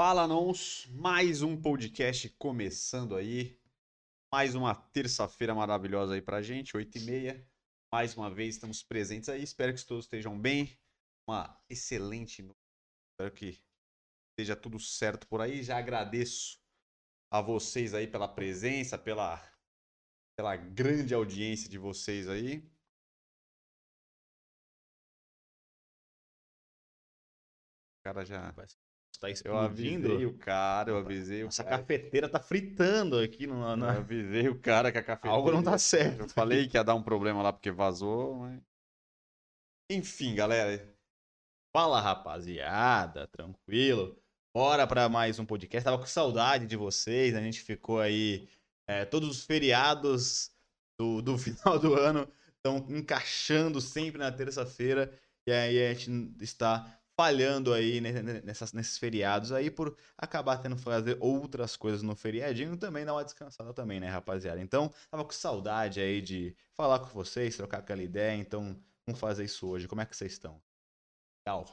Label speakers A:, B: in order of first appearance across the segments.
A: Fala, nós, mais um podcast começando aí. Mais uma terça-feira maravilhosa aí pra gente, 8h30. Mais uma vez estamos presentes aí. Espero que todos estejam bem. Uma excelente noite. Espero que esteja tudo certo por aí. Já agradeço a vocês aí pela presença, pela, pela grande audiência de vocês aí. O cara já.
B: Tá
A: Eu
B: explodindo.
A: avisei o cara, eu avisei o
B: Nossa
A: cara.
B: cafeteira tá fritando aqui no,
A: Eu avisei o cara que a cafeteira.
B: Algo não tá certo.
A: Eu falei que ia dar um problema lá porque vazou, mas. Enfim, galera.
B: Fala, rapaziada, tranquilo. Bora pra mais um podcast. Tava com saudade de vocês. A gente ficou aí. é, todos os feriados do, do final do ano estão encaixando sempre na terça-feira. E aí a gente está falhando aí ne- ne- nessas, nesses feriados aí por acabar tendo que fazer outras coisas no feriadinho também dar uma descansada também, né, rapaziada? Então, tava com saudade aí de falar com vocês, trocar aquela ideia. Então, vamos fazer isso hoje. Como é que vocês estão? Legal.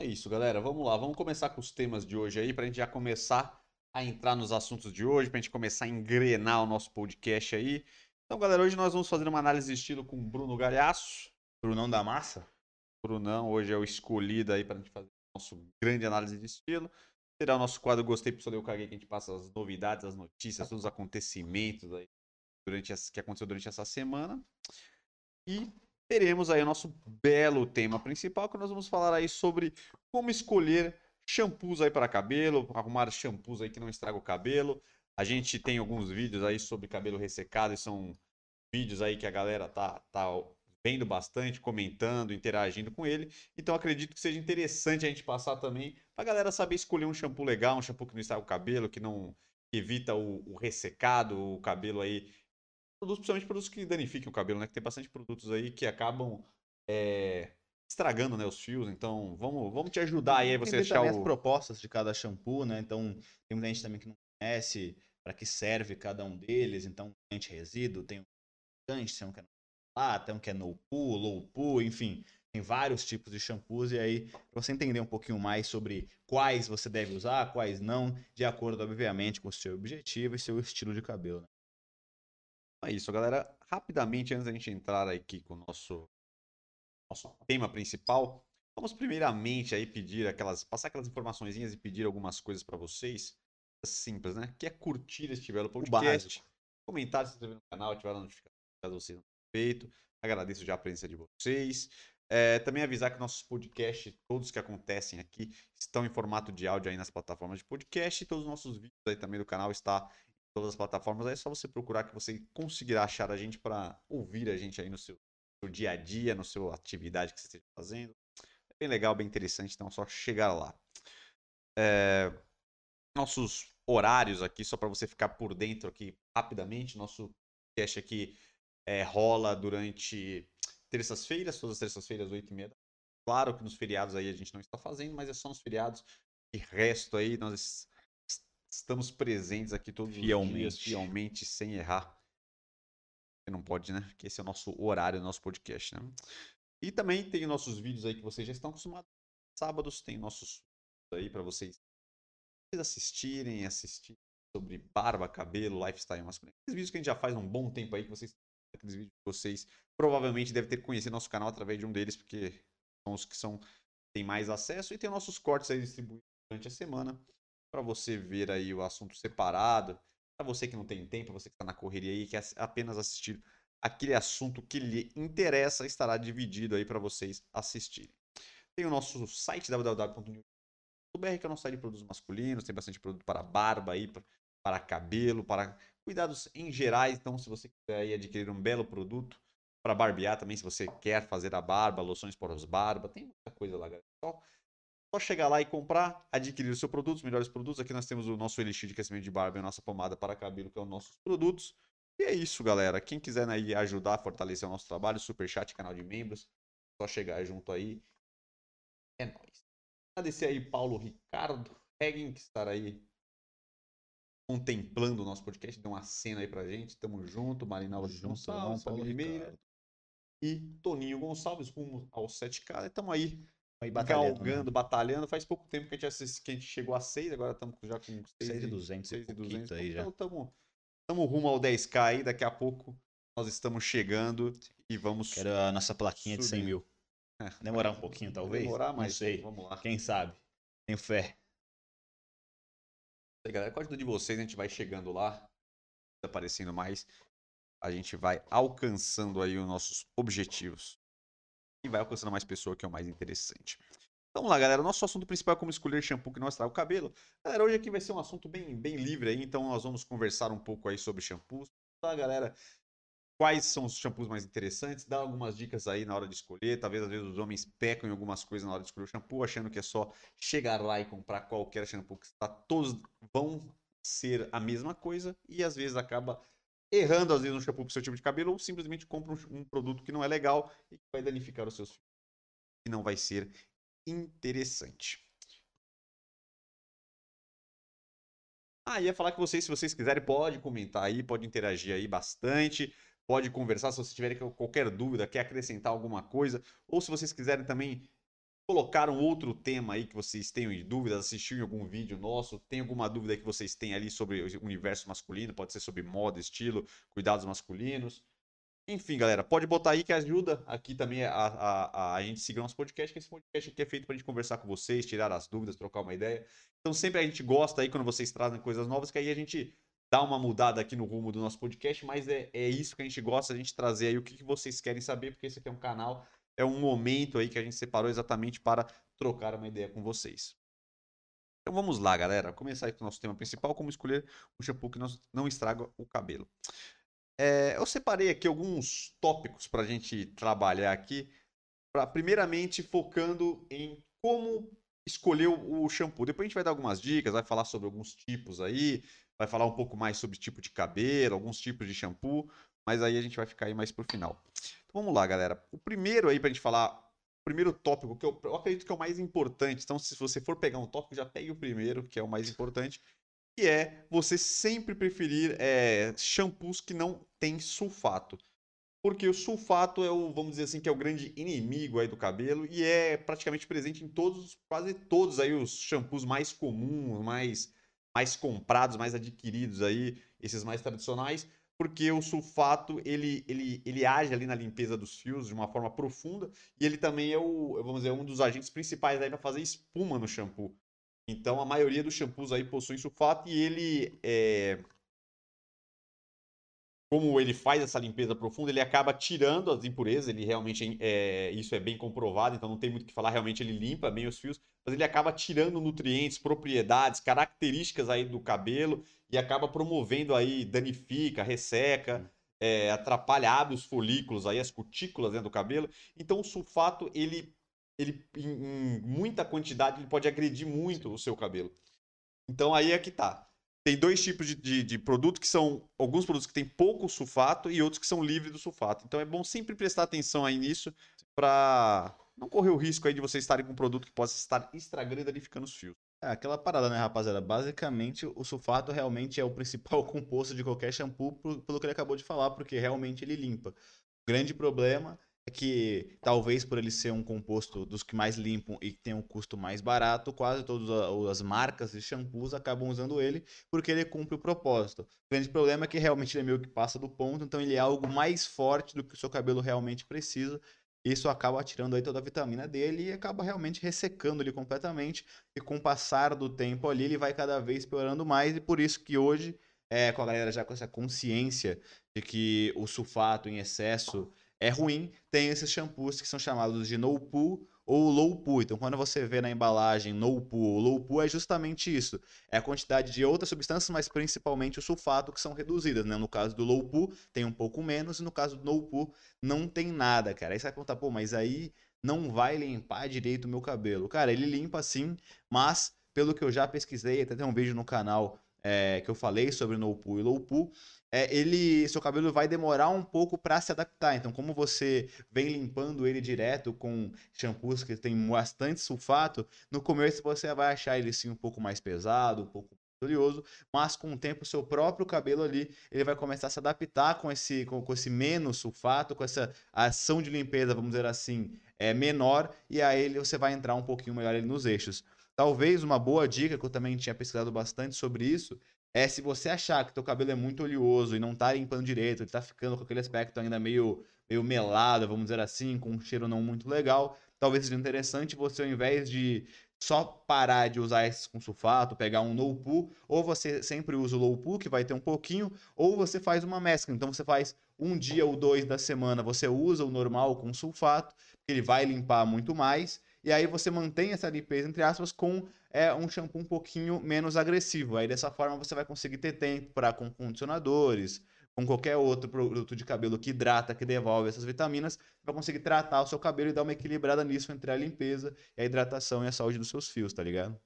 A: É isso, galera. Vamos lá, vamos começar com os temas de hoje aí, pra gente já começar a entrar nos assuntos de hoje, pra gente começar a engrenar o nosso podcast aí. Então, galera, hoje nós vamos fazer uma análise de estilo com o Bruno Galhaço.
B: Brunão da Massa?
A: Brunão hoje é o escolhido aí pra gente fazer nosso grande análise de estilo. Será o nosso quadro Gostei, Pessoal, Eu Caguei, que a gente passa as novidades, as notícias, todos os acontecimentos aí durante essa, que aconteceu durante essa semana. E teremos aí o nosso belo tema principal, que nós vamos falar aí sobre como escolher shampoos aí para cabelo, arrumar shampoos aí que não estragam o cabelo. A gente tem alguns vídeos aí sobre cabelo ressecado e são vídeos aí que a galera tá, tá vendo bastante, comentando, interagindo com ele. Então acredito que seja interessante a gente passar também pra galera saber escolher um shampoo legal, um shampoo que não estraga o cabelo, que não que evita o, o ressecado, o cabelo aí. Produtos, principalmente produtos que danifiquem o cabelo, né? Que tem bastante produtos aí que acabam é, estragando né, os fios. Então vamos, vamos te ajudar aí a você achar o.
B: as propostas de cada shampoo, né? Então, tem muita gente também que não conhece para que serve cada um deles. Então, anti-resíduo, tem um tem um tem um que é no poo, low poo, enfim. Tem vários tipos de shampoos e aí, pra você entender um pouquinho mais sobre quais você deve usar, quais não, de acordo, obviamente, com o seu objetivo e seu estilo de cabelo. Né?
A: É isso, galera. Rapidamente, antes da gente entrar aqui com o nosso, nosso tema principal, vamos primeiramente aí pedir aquelas, passar aquelas informaçõezinhas e pedir algumas coisas para vocês. Simples, né? Que é curtir estiver no podcast, comentar, se inscrever no canal, ativar a notificação caso vocês não feito. Agradeço já a presença de vocês. É, também avisar que nossos podcasts, todos que acontecem aqui, estão em formato de áudio aí nas plataformas de podcast e todos os nossos vídeos aí também do canal está em todas as plataformas. Aí é só você procurar que você conseguirá achar a gente para ouvir a gente aí no seu, seu dia a dia, na sua atividade que você esteja fazendo. É bem legal, bem interessante, então é só chegar lá. É, nossos horários aqui, só para você ficar por dentro aqui rapidamente, nosso podcast aqui é, rola durante terças-feiras, todas as terças-feiras, 8h30. Claro que nos feriados aí a gente não está fazendo, mas é só nos feriados. E resto aí, nós es- es- estamos presentes aqui todos os dias,
B: Fielmente.
A: fielmente, sem errar. Você não pode, né? Porque esse é o nosso horário do nosso podcast, né? E também tem nossos vídeos aí que vocês já estão acostumados. Sábados tem nossos aí para vocês assistirem, assistir sobre barba, cabelo, lifestyle masculino. Aqueles vídeos que a gente já faz há um bom tempo aí, que vocês, aqueles vídeos que vocês provavelmente devem ter conhecido nosso canal através de um deles, porque são os que são têm mais acesso e tem nossos cortes aí distribuídos durante a semana para você ver aí o assunto separado. Para você que não tem tempo, você que está na correria aí, quer ass- apenas assistir aquele assunto que lhe interessa, estará dividido aí para vocês assistirem. Tem o nosso site www.new BR, que é o nosso site de produtos masculinos, tem bastante produto para barba aí, pra- para cabelo, para cuidados em gerais. Então, se você quiser adquirir um belo produto para barbear também, se você quer fazer a barba, loções para os barba, tem muita coisa lá, galera. Só, só chegar lá e comprar, adquirir o seu produto, os melhores produtos. Aqui nós temos o nosso elixir de crescimento de barba e a nossa pomada para cabelo, que é os nossos produtos. E é isso, galera. Quem quiser né, ajudar a fortalecer o nosso trabalho, superchat, canal de membros, só chegar junto aí. É nóis. Agradecer aí Paulo Ricardo Heggen, que estará aí contemplando o nosso podcast, deu uma cena aí pra gente. Tamo junto, Marina Alves
B: Juntão,
A: Gonçalves,
B: Paulo Ricardo.
A: e Toninho Gonçalves, rumo ao 7K. Estamos aí
B: Aí batalhando, né?
A: galgando, batalhando. Faz pouco tempo que a gente, assist- que a gente chegou a 6, agora estamos já com 6
B: 6.200 e
A: 6.200.
B: pouquinho aí já.
A: Então estamos rumo ao 10k aí, daqui a pouco nós estamos chegando e vamos
B: Quero a nossa plaquinha de 100
A: Subir.
B: mil. Demorar um pouquinho, talvez?
A: demorar,
B: Não
A: mas
B: sei.
A: vamos lá.
B: Quem sabe? Tenho fé.
A: Aí, galera. Com a ajuda de vocês, a gente vai chegando lá, aparecendo mais. A gente vai alcançando aí os nossos objetivos. E vai alcançando mais pessoas, que é o mais interessante. Então vamos lá, galera. Nosso assunto principal é como escolher shampoo que não estraga o cabelo. Galera, hoje aqui vai ser um assunto bem, bem livre aí, então nós vamos conversar um pouco aí sobre shampoos. Tá, galera? Quais são os shampoos mais interessantes? Dar algumas dicas aí na hora de escolher. Talvez às vezes os homens pecam em algumas coisas na hora de escolher o shampoo, achando que é só chegar lá e comprar qualquer shampoo que está todos vão ser a mesma coisa e às vezes acaba errando às vezes um shampoo para o seu tipo de cabelo ou simplesmente compra um, um produto que não é legal e que vai danificar os seus e não vai ser interessante. Ah, ia falar que vocês, se vocês quiserem, pode comentar aí, pode interagir aí bastante, pode conversar se vocês tiverem qualquer dúvida, quer acrescentar alguma coisa, ou se vocês quiserem também colocar um outro tema aí que vocês tenham dúvidas, assistir em algum vídeo nosso, tem alguma dúvida que vocês têm ali sobre o universo masculino, pode ser sobre moda, estilo, cuidados masculinos. Enfim, galera, pode botar aí que ajuda aqui também a, a, a, a gente seguir nosso podcast, que esse podcast aqui é feito pra gente conversar com vocês, tirar as dúvidas, trocar uma ideia. Então sempre a gente gosta aí quando vocês trazem coisas novas, que aí a gente dá uma mudada aqui no rumo do nosso podcast, mas é, é isso que a gente gosta, a gente trazer aí o que, que vocês querem saber, porque esse aqui é um canal, é um momento aí que a gente separou exatamente para trocar uma ideia com vocês. Então vamos lá, galera. Começar aí com o nosso tema principal, como escolher um shampoo que não, estraga o cabelo. É, eu separei aqui alguns tópicos para a gente trabalhar aqui, pra, primeiramente focando em como escolher o shampoo. Depois a gente vai dar algumas dicas, vai falar sobre alguns tipos aí, vai falar um pouco mais sobre tipo de cabelo, alguns tipos de shampoo, mas aí a gente vai ficar aí mais pro final. Então vamos lá, galera. O primeiro aí pra gente falar, o primeiro tópico que eu, eu acredito que é o mais importante. Então, se você for pegar um tópico, já pegue o primeiro, que é o mais importante, que é você sempre preferir é, shampoos que não tem sulfato. Porque o sulfato é o, vamos dizer assim, que é o grande inimigo aí do cabelo e é praticamente presente em todos, quase todos aí os shampoos mais comuns, mais, mais comprados, mais adquiridos aí, esses mais tradicionais, porque o sulfato ele, ele, ele age ali na limpeza dos fios de uma forma profunda e ele também é o, vamos dizer, um dos agentes principais aí para fazer espuma no shampoo. Então a maioria dos shampoos aí possuem sulfato e ele é... Como ele faz essa limpeza profunda, ele acaba tirando as impurezas, ele realmente, é... isso é bem comprovado, então não tem muito o que falar, realmente ele limpa bem os fios, mas ele acaba tirando nutrientes, propriedades, características aí do cabelo e acaba promovendo aí, danifica, resseca, é... atrapalha, abre os folículos aí, as cutículas dentro do cabelo. Então o sulfato, ele ele em, em, muita quantidade ele pode agredir muito o seu cabelo. Então aí é que tá. Tem dois tipos de, de, de produto que são alguns produtos que têm pouco sulfato e outros que são livres do sulfato. Então é bom sempre prestar atenção aí nisso para não correr o risco aí de vocês estarem com um produto que possa estar estragando e danificando os fios.
B: É aquela parada, né, rapaziada? Basicamente, o sulfato realmente é o principal composto de qualquer shampoo, pelo que ele acabou de falar, porque realmente ele limpa. O grande problema que talvez por ele ser um composto dos que mais limpam e que tem um custo mais barato, quase todas as marcas de shampoos acabam usando ele porque ele cumpre o propósito. O grande problema é que realmente ele é meio que passa do ponto, então ele é algo mais forte do que o seu cabelo realmente precisa. Isso acaba tirando aí toda a vitamina dele e acaba realmente ressecando ele completamente. E com o passar do tempo ali, ele vai cada vez piorando mais. E por isso que hoje, é, com a galera já com essa consciência de que o sulfato em excesso é ruim, tem esses shampoos que são chamados de no poo ou low poo. Então, quando você vê na embalagem no poo ou low poo, é justamente isso. É a quantidade de outras substâncias, mas principalmente o sulfato, que são reduzidas. Né? No caso do low poo, tem um pouco menos, e no caso do no poo, não tem nada, cara. Aí você vai perguntar, pô, mas aí não vai limpar direito o meu cabelo. Cara, ele limpa sim, mas pelo que eu já pesquisei, até tem um vídeo no canal é, que eu falei sobre no poo e low poo, é, ele, seu cabelo vai demorar um pouco para se adaptar. Então, como você vem limpando ele direto com shampoos que tem bastante sulfato, no começo você vai achar ele sim um pouco mais pesado, um pouco oleoso, mas com o tempo seu próprio cabelo ali, ele vai começar a se adaptar com esse, com, com esse menos sulfato, com essa ação de limpeza, vamos dizer assim, é menor, e aí você vai entrar um pouquinho melhor nos eixos. Talvez uma boa dica, que eu também tinha pesquisado bastante sobre isso, é se você achar que teu cabelo é muito oleoso e não tá limpando direito, ele tá ficando com aquele aspecto ainda meio, meio melado, vamos dizer assim, com um cheiro não muito legal, talvez seja interessante você, ao invés de só parar de usar esses com sulfato, pegar um no poo, ou você sempre usa o low poo, que vai ter um pouquinho, ou você faz uma mescla. Então você faz um dia ou dois da semana, você usa o normal com sulfato, que ele vai limpar muito mais, e aí você mantém essa limpeza, entre aspas, com é, um shampoo um pouquinho menos agressivo. Aí dessa forma você vai conseguir ter tempo para com condicionadores, com qualquer outro produto de cabelo que hidrata, que devolve essas vitaminas, vai conseguir tratar o seu cabelo e dar uma equilibrada nisso entre a limpeza a hidratação e a saúde dos seus fios, tá ligado?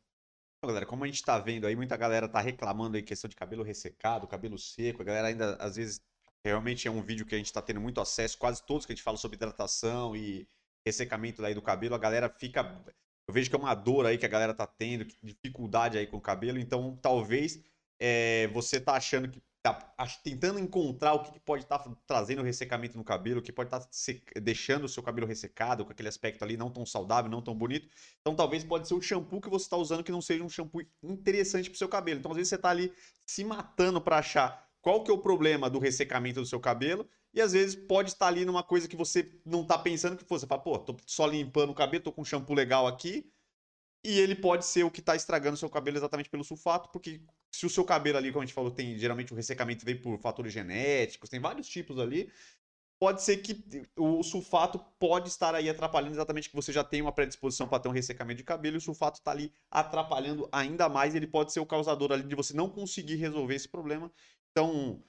A: Galera, como a gente tá vendo aí, muita galera tá reclamando aí questão de cabelo ressecado, cabelo seco. A galera ainda, às vezes, realmente é um vídeo que a gente tá tendo muito acesso, quase todos que a gente fala sobre hidratação e ressecamento daí do cabelo, a galera fica. Eu vejo que é uma dor aí que a galera tá tendo, dificuldade aí com o cabelo, então talvez é, você tá achando que tá tentando encontrar o que, pode estar tá trazendo ressecamento no cabelo, o que pode estar tá deixando o seu cabelo ressecado, com aquele aspecto ali não tão saudável, não tão bonito. Então talvez pode ser o shampoo que você está usando que não seja um shampoo interessante para o seu cabelo. Então às vezes você está ali se matando para achar qual que é o problema do ressecamento do seu cabelo e às vezes pode estar ali numa coisa que você não está pensando que você fala, pô, tô só limpando o cabelo, tô com um shampoo legal aqui, e ele pode ser o que está estragando o seu cabelo exatamente pelo sulfato, porque se o seu cabelo ali, como a gente falou, tem geralmente o ressecamento vem por fatores genéticos, tem vários tipos ali, pode ser que o sulfato pode estar aí atrapalhando exatamente que você já tem uma predisposição para ter um ressecamento de cabelo e o sulfato está ali atrapalhando ainda mais, ele pode ser o causador ali de você não conseguir resolver esse problema. Então,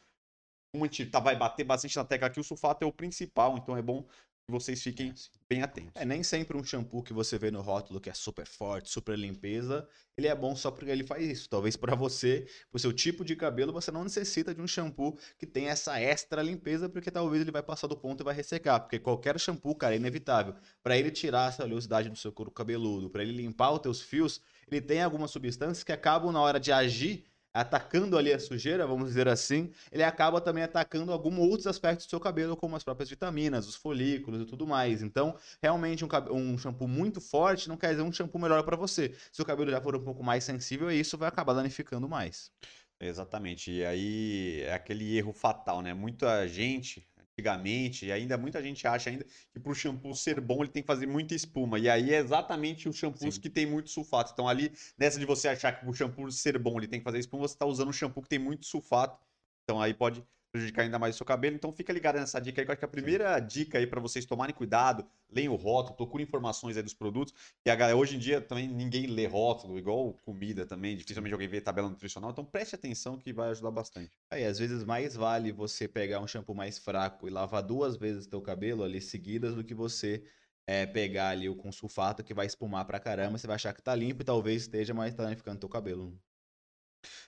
A: como a gente tá, vai bater bastante na tecla aqui, o sulfato é o principal, então é bom que vocês fiquem bem atentos.
B: É, nem sempre um shampoo que você vê no rótulo que é super forte, super limpeza, ele é bom só porque ele faz isso. Talvez para você, pro seu tipo de cabelo, você não necessita de um shampoo que tenha essa extra limpeza, porque talvez ele vai passar do ponto e vai ressecar, porque qualquer shampoo, cara, é inevitável. Para ele tirar essa oleosidade do seu couro cabeludo, para ele limpar os teus fios, ele tem algumas substâncias que acabam na hora de agir atacando ali a sujeira, vamos dizer assim, ele acaba também atacando alguns outros aspectos do seu cabelo, como as próprias vitaminas, os folículos e tudo mais. Então, realmente, um, um shampoo muito forte não quer dizer um shampoo melhor para você. Se o cabelo já for um pouco mais sensível, isso vai acabar danificando mais.
A: Exatamente. E aí é aquele erro fatal, né? Muita gente, antigamente, e ainda muita gente acha ainda que para o shampoo ser bom ele tem que fazer muita espuma. E aí é exatamente os shampoos Sim. que tem muito sulfato. Então ali, nessa de você achar que o shampoo ser bom ele tem que fazer espuma, você está usando um shampoo que tem muito sulfato. Então aí pode prejudicar ainda mais o seu cabelo. Então fica ligado nessa dica aí, que eu acho que a primeira Sim. dica aí para vocês tomarem cuidado, leiam o rótulo, procurem informações aí dos produtos. E a galera, hoje em dia também ninguém lê rótulo, igual comida também, dificilmente alguém vê tabela nutricional. Então preste atenção que vai ajudar bastante.
B: Aí, às vezes mais vale você pegar um shampoo mais fraco e lavar duas vezes o teu cabelo ali seguidas do que você é, pegar ali o com sulfato que vai espumar pra caramba, você vai achar que tá limpo e talvez esteja, mais danificando teu cabelo.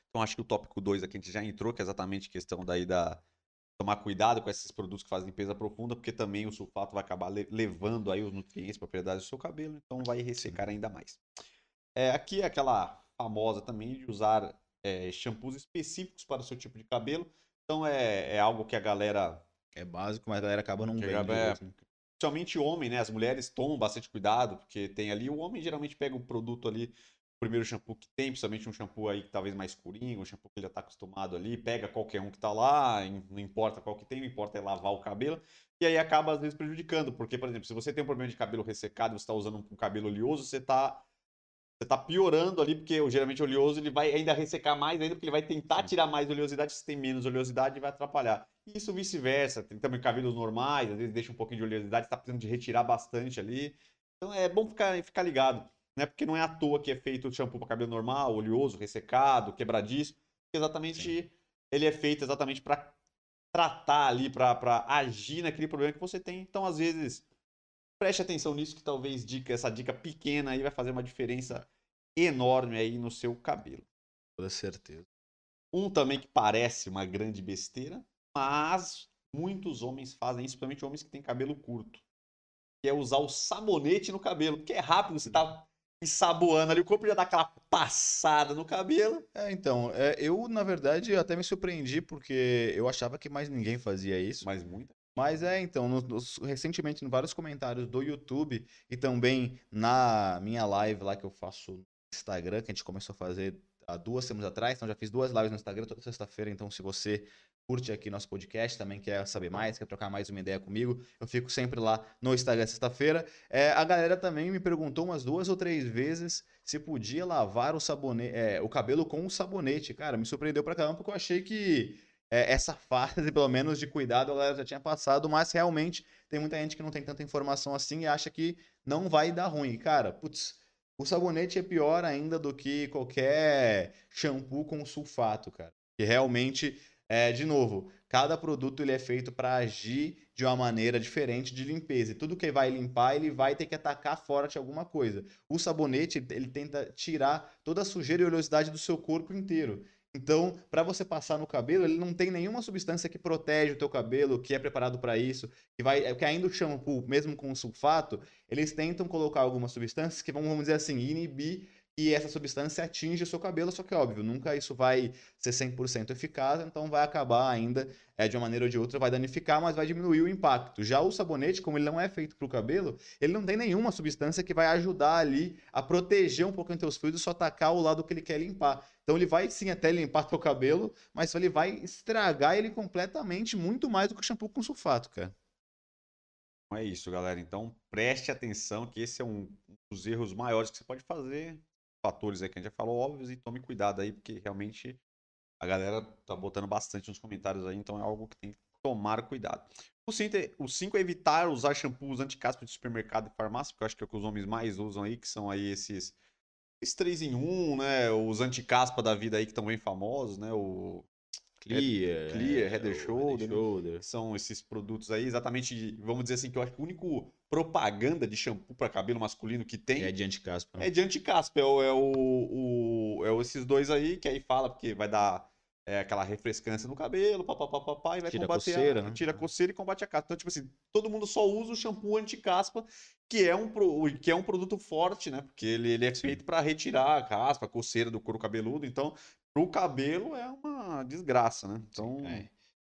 A: Então acho que o tópico 2 aqui a gente já entrou, que é exatamente a questão daí da tomar cuidado com esses produtos que fazem limpeza profunda, porque também o sulfato vai acabar levando aí os nutrientes, propriedades do seu cabelo, então vai ressecar ainda mais. É, aqui é aquela famosa também de usar é, shampoos específicos para o seu tipo de cabelo. Então é, é algo que a galera.
B: É básico, mas a galera acaba não vendo.
A: É, principalmente o homem, né? As mulheres tomam bastante cuidado, porque tem ali. O homem geralmente pega o produto ali primeiro shampoo que tem, principalmente um shampoo aí que talvez mais escurinho, um shampoo que ele já está acostumado ali, pega qualquer um que está lá, não importa qual que tem, não importa é lavar o cabelo, e aí acaba às vezes prejudicando, porque, por exemplo, se você tem um problema de cabelo ressecado você está usando um cabelo oleoso, você está você tá piorando ali, porque geralmente o oleoso ele vai ainda ressecar mais ainda, porque ele vai tentar tirar mais oleosidade, se tem menos oleosidade vai atrapalhar. E isso vice-versa, tem também cabelos normais, às vezes deixa um pouquinho de oleosidade, está precisando de retirar bastante ali. Então é bom ficar, ficar ligado né? Porque não é à toa que é feito o shampoo para cabelo normal, oleoso, ressecado, quebradiço. Exatamente, Sim. ele é feito exatamente para tratar ali, para agir naquele problema que você tem. Então, às vezes, preste atenção nisso que talvez dica, essa dica pequena aí vai fazer uma diferença enorme aí no seu cabelo.
B: Com certeza.
A: Um também que parece uma grande besteira, mas muitos homens fazem isso, principalmente homens que têm cabelo curto. Que é usar o sabonete no cabelo, que é rápido, você tá ensaboando ali, o corpo já dá aquela passada no cabelo.
B: É, então, é, eu, na verdade, até me surpreendi porque eu achava que mais ninguém fazia isso.
A: Mas muita.
B: Mas é, então, recentemente, em vários comentários do YouTube e também na minha live lá que eu faço no Instagram, que a gente começou a fazer há duas semanas atrás, então já fiz duas lives no Instagram toda sexta-feira, então se você curte aqui nosso podcast, também quer saber mais, quer trocar mais uma ideia comigo, eu fico sempre lá no Instagram sexta-feira. É, a galera também me perguntou umas duas ou três vezes se podia lavar o sabonete, é, o cabelo com o sabonete. Cara, me surpreendeu pra caramba porque eu achei que é, essa fase, pelo menos, de cuidado, a galera já tinha passado, mas realmente tem muita gente que não tem tanta informação assim e acha que não vai dar ruim. Cara, putz, o sabonete é pior ainda do que qualquer shampoo com sulfato, cara. Que realmente, é, de novo, cada produto ele é feito para agir de uma maneira diferente de limpeza. E tudo que vai limpar, ele vai ter que atacar forte alguma coisa. O sabonete, ele tenta tirar toda a sujeira e oleosidade do seu corpo inteiro. Então, para você passar no cabelo, ele não tem nenhuma substância que protege o teu cabelo, que é preparado para isso, que vai, que ainda o shampoo, mesmo com sulfato, eles tentam colocar algumas substâncias que vão, vamos dizer assim, inibir que essa substância atinja o seu cabelo, só que óbvio, nunca isso vai ser 100% eficaz, então vai acabar ainda, é, de uma maneira ou de outra, vai danificar, mas vai diminuir o impacto. Já o sabonete, como ele não é feito para o cabelo, ele não tem nenhuma substância que vai ajudar ali a proteger um pouquinho teus fios e só atacar o lado que ele quer limpar. Então ele vai sim até limpar teu cabelo, mas ele vai estragar ele completamente, muito mais do que o shampoo com sulfato, cara.
A: Não é isso, galera. Então preste atenção que esse é um dos erros maiores que você pode fazer. Fatores aí que a gente já falou, óbvios, e tome cuidado aí, porque realmente a galera tá botando bastante nos comentários aí, então é algo que tem que tomar cuidado. O 5 é, é evitar usar shampoos anti-caspa de supermercado e farmácia, porque eu acho que é o que os homens mais usam aí, que são aí esses, esses 3 em 1, né? Os anti-caspa da vida aí que estão bem famosos, né? O
B: Clear,
A: Clear,
B: é,
A: Head and
B: o
A: Shoulder, né?
B: Shoulder.
A: são esses produtos aí, exatamente, vamos dizer assim, que eu acho que o único propaganda de shampoo para cabelo masculino que tem
B: É de anticaspa.
A: é de anti-caspa, é, o, é, o, o- é esses dois aí, que aí fala, porque vai dar é, aquela refrescância no cabelo, papapá, e vai
B: Tira a
A: combater
B: coceira,
A: a,
B: né?
A: tira a coceira e combate a caspa. Então, tipo assim, todo mundo só usa o shampoo anti-caspa, que é um, pro- que é um produto forte, né? Porque ele, ele é feito para retirar a caspa, a coceira do couro cabeludo, então, pro cabelo é uma desgraça, né? Então,
B: É.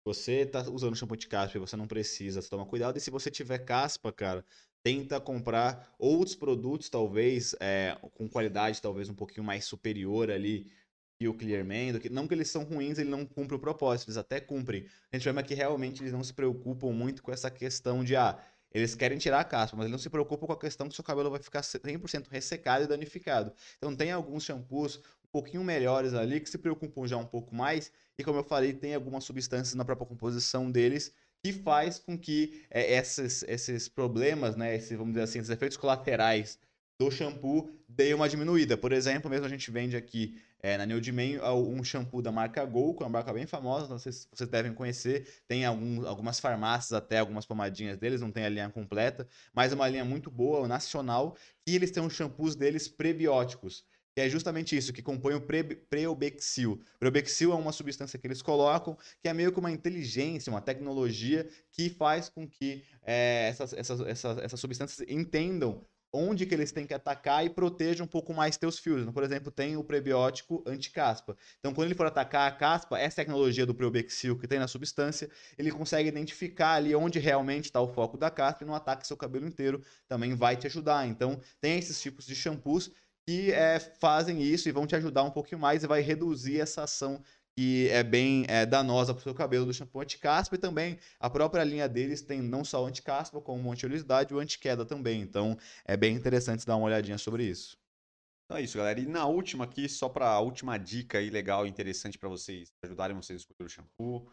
B: Você tá usando shampoo de caspa e você não precisa, você toma cuidado. E se você tiver caspa, cara, tenta comprar outros produtos, talvez, é, com qualidade talvez um pouquinho mais superior ali que o Clearman. do que- Não que eles são ruins, ele não cumpre o propósito, eles até cumprem. A gente chama que realmente eles não se preocupam muito com essa questão de, ah, eles querem tirar a caspa, mas eles não se preocupam com a questão que seu cabelo vai ficar 100% ressecado e danificado. Então tem alguns shampoos um pouquinho melhores ali que se preocupam já um pouco mais e como eu falei, tem algumas substâncias na própria composição deles que faz com que é, esses, esses problemas, né, esses, vamos dizer assim, esses efeitos colaterais do shampoo deem uma diminuída. Por exemplo, mesmo a gente vende aqui é, na Neodman um shampoo da marca Gol, que é uma marca bem famosa, não sei se vocês devem conhecer. Tem algum, algumas farmácias até, algumas pomadinhas deles, não tem a linha completa, mas é uma linha muito boa, nacional, e eles têm os shampoos deles prebióticos. Que é justamente isso, que compõe o pre- Preobexil. Preobexil é uma substância que eles colocam, que é meio que uma inteligência, uma tecnologia que faz com que é, essas, essas, essas, essas substâncias entendam onde que eles têm que atacar e protejam um pouco mais teus fios. Então, por exemplo, tem o prebiótico anti-caspa. Então, quando ele for atacar a caspa, essa tecnologia do Preobexil que tem na substância, ele consegue identificar ali onde realmente está o foco da caspa e não ataca seu cabelo inteiro, também vai te ajudar. Então, tem esses tipos de shampoos que é, fazem isso e vão te ajudar um pouquinho mais e vai reduzir essa ação que é bem é, danosa para o seu cabelo do shampoo anti-caspa e também a própria linha deles tem não só o anti-caspa, como anti-oleosidade e o anti-queda também. Então é bem interessante dar uma olhadinha sobre isso.
A: Então é isso, galera. E na última aqui, só para a última dica aí legal e interessante para vocês ajudarem vocês a escolher o shampoo.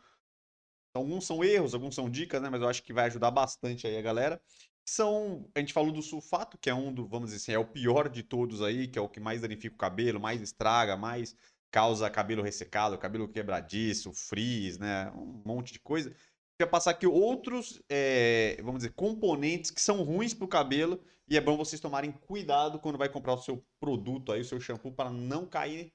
A: Alguns são erros, alguns são dicas, né? Mas eu acho que vai ajudar bastante aí a galera. São, a gente falou do sulfato, que é um do, vamos dizer assim, é o pior de todos aí, que é o que mais danifica o cabelo, mais estraga, mais causa cabelo ressecado, cabelo quebradiço, frizz, né? Um monte de coisa. Quer passar aqui outros, é, vamos dizer, componentes que são ruins para o cabelo e é bom vocês tomarem cuidado quando vai comprar o seu produto aí, o seu shampoo, para não cair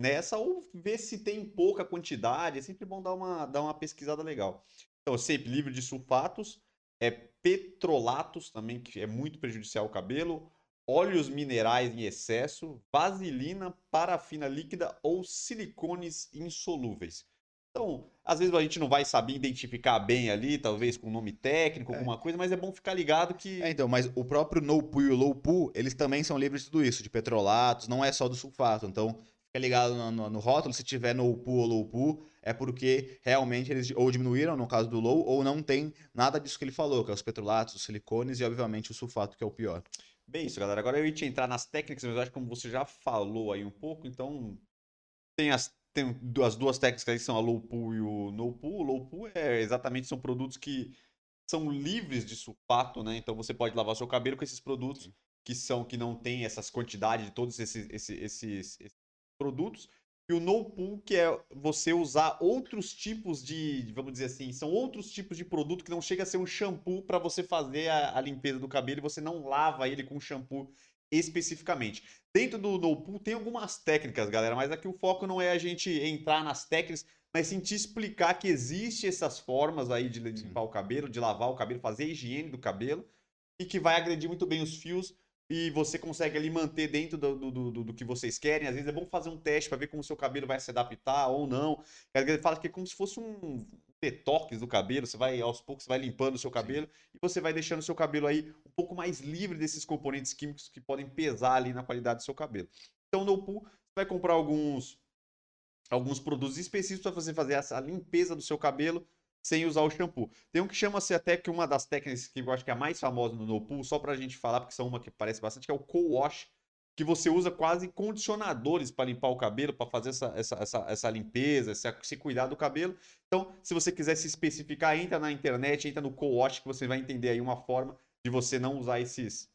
A: nessa ou ver se tem pouca quantidade. É sempre bom dar uma, dar uma pesquisada legal. Então, sempre livre de sulfatos, é petrolatos também, que é muito prejudicial ao cabelo. Óleos minerais em excesso, vaselina, parafina líquida ou silicones insolúveis. Então, às vezes a gente não vai saber identificar bem ali, talvez com nome técnico,
B: É.
A: alguma coisa, mas é bom ficar ligado que.
B: É, então, mas o próprio no pool e o low pool, eles também são livres de tudo isso, de petrolatos, não é só do sulfato. Então, fica ligado no, no- no rótulo, se tiver no pool ou low pool, é porque realmente eles ou diminuíram, no caso do low, ou não tem nada disso que ele falou, que é os petrolatos, os silicones e, obviamente, o sulfato, que é o pior.
A: Bem, isso, galera. Agora eu ia te entrar nas técnicas, mas eu acho que como você já falou aí um pouco, então tem as, tem as duas técnicas aí que são a low pool e o no pool. O low pool é exatamente são produtos que são livres de sulfato, né? Então você pode lavar seu cabelo com esses produtos que são que não tem essas quantidades de todos esses, esses, esses, esses produtos. E o no pool, que é você usar outros tipos de, vamos dizer assim, são outros tipos de produto que não chega a ser um shampoo para você fazer a, a limpeza do cabelo e você não lava ele com shampoo especificamente. Dentro do no pool tem algumas técnicas, galera, mas aqui o foco não é a gente entrar nas técnicas, mas sim te explicar que existe essas formas aí de limpar o cabelo, de lavar o cabelo, fazer a higiene do cabelo e que vai agredir muito bem os fios e você consegue ali manter dentro do, do, do, do que vocês querem. Às vezes é bom fazer um teste para ver como o seu cabelo vai se adaptar ou não. Ele fala que é como se fosse um detox do cabelo, você vai aos poucos você vai limpando o seu cabelo e você vai deixando o seu cabelo aí um pouco mais livre desses componentes químicos que podem pesar ali na qualidade do seu cabelo. Então no pool você vai comprar alguns alguns produtos específicos para você fazer essa limpeza do seu cabelo sem usar o shampoo. Tem um que chama-se até que uma das técnicas que eu acho que é a mais famosa no No Pool, só pra gente falar, porque são uma que parece bastante, que é o co-wash, que você usa quase condicionadores para limpar o cabelo, para fazer essa, essa, essa, essa limpeza, essa, se cuidar do cabelo. Então, se você quiser se especificar, entra na internet, entra no co-wash, que você vai entender aí uma forma de você não usar esses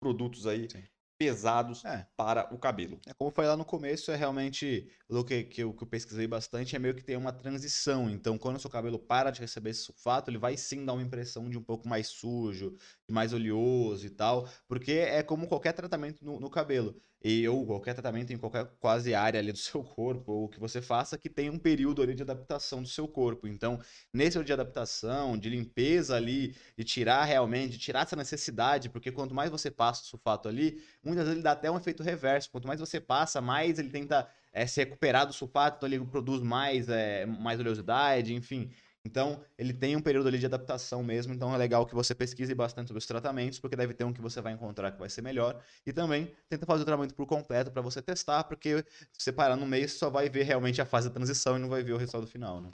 A: produtos aí
B: Sim.
A: Pesados
B: É.
A: para o cabelo.
B: É, como eu falei lá no começo, é realmente o que, que, eu, que eu pesquisei bastante, é meio que tem uma transição. Então, quando o seu cabelo para de receber esse sulfato, ele vai sim dar uma impressão de um pouco mais sujo, de mais oleoso e tal, porque é como qualquer tratamento no, no cabelo. E, ou qualquer tratamento em qualquer quase área ali do seu corpo, ou que você faça, que tem um período ali de adaptação do seu corpo. Então, nesse de adaptação, de limpeza ali, de tirar realmente, de tirar essa necessidade, porque quanto mais você passa o sulfato ali, muitas vezes ele dá até um efeito reverso. Quanto mais você passa, mais ele tenta é, se recuperar do sulfato, então ele produz mais, é, mais oleosidade, enfim. Então, ele tem um período ali de adaptação mesmo, então é legal que você pesquise bastante sobre os tratamentos, porque deve ter um que você vai encontrar que vai ser melhor. E também tenta fazer o tratamento por completo para você testar, porque se você parar no meio, você só vai ver realmente a fase da transição e não vai ver o resultado final, né?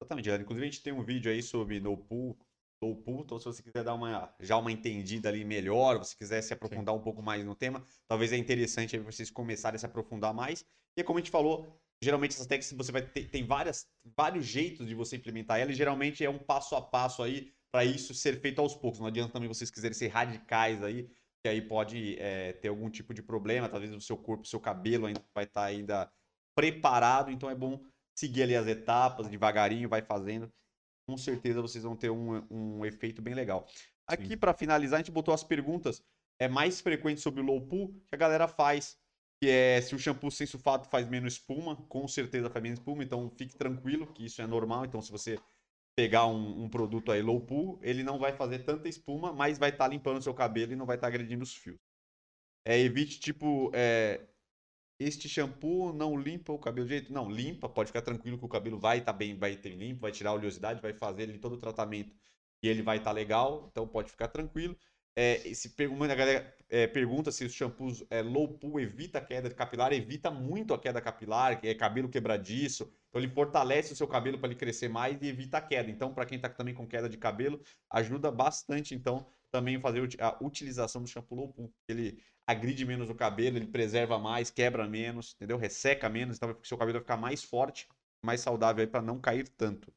A: Exatamente, galera. Inclusive, a gente tem um vídeo aí sobre no pool, low pool. Então, se você quiser dar uma, já uma entendida ali melhor, se quiser se aprofundar um pouco mais no tema, talvez é interessante aí vocês começarem a se aprofundar mais. E é como a gente falou, geralmente essas técnicas você vai ter tem várias, vários jeitos de você implementar ela e geralmente é um passo a passo aí para isso ser feito aos poucos. Não adianta também vocês quiserem ser radicais aí, que aí pode é, ter algum tipo de problema, talvez o seu corpo, o seu cabelo ainda vai estar ainda preparado, então é bom seguir ali as etapas, devagarinho, vai fazendo. Com certeza vocês vão ter um, um efeito bem legal. Aqui, para finalizar, a gente botou as perguntas é mais frequentes sobre o low pool que a galera faz. Que é se o shampoo sem sulfato faz menos espuma, com certeza faz menos espuma, então fique tranquilo que isso é normal. Então, se você pegar um, um produto aí low pool, ele não vai fazer tanta espuma, mas vai estar limpando o seu cabelo e não vai estar agredindo os fios. É, evite, tipo, é, este shampoo não limpa o cabelo de jeito. Não, limpa, pode ficar tranquilo que o cabelo vai estar bem, vai ter limpo, vai tirar a oleosidade, vai fazer ele todo o tratamento e ele vai estar legal, então pode ficar tranquilo. É, se pergunta, a galera é, pergunta se os shampoos é, low pool evita a queda capilar, evita muito a queda capilar, que é cabelo quebradiço. Então ele fortalece o seu cabelo para ele crescer mais e evita a queda. Então, para quem está também com queda de cabelo, ajuda bastante, então, também fazer a utilização do shampoo low pool. Ele agride menos o cabelo, ele preserva mais, quebra menos, entendeu? Resseca menos, então seu cabelo vai ficar mais forte, mais saudável para não cair tanto.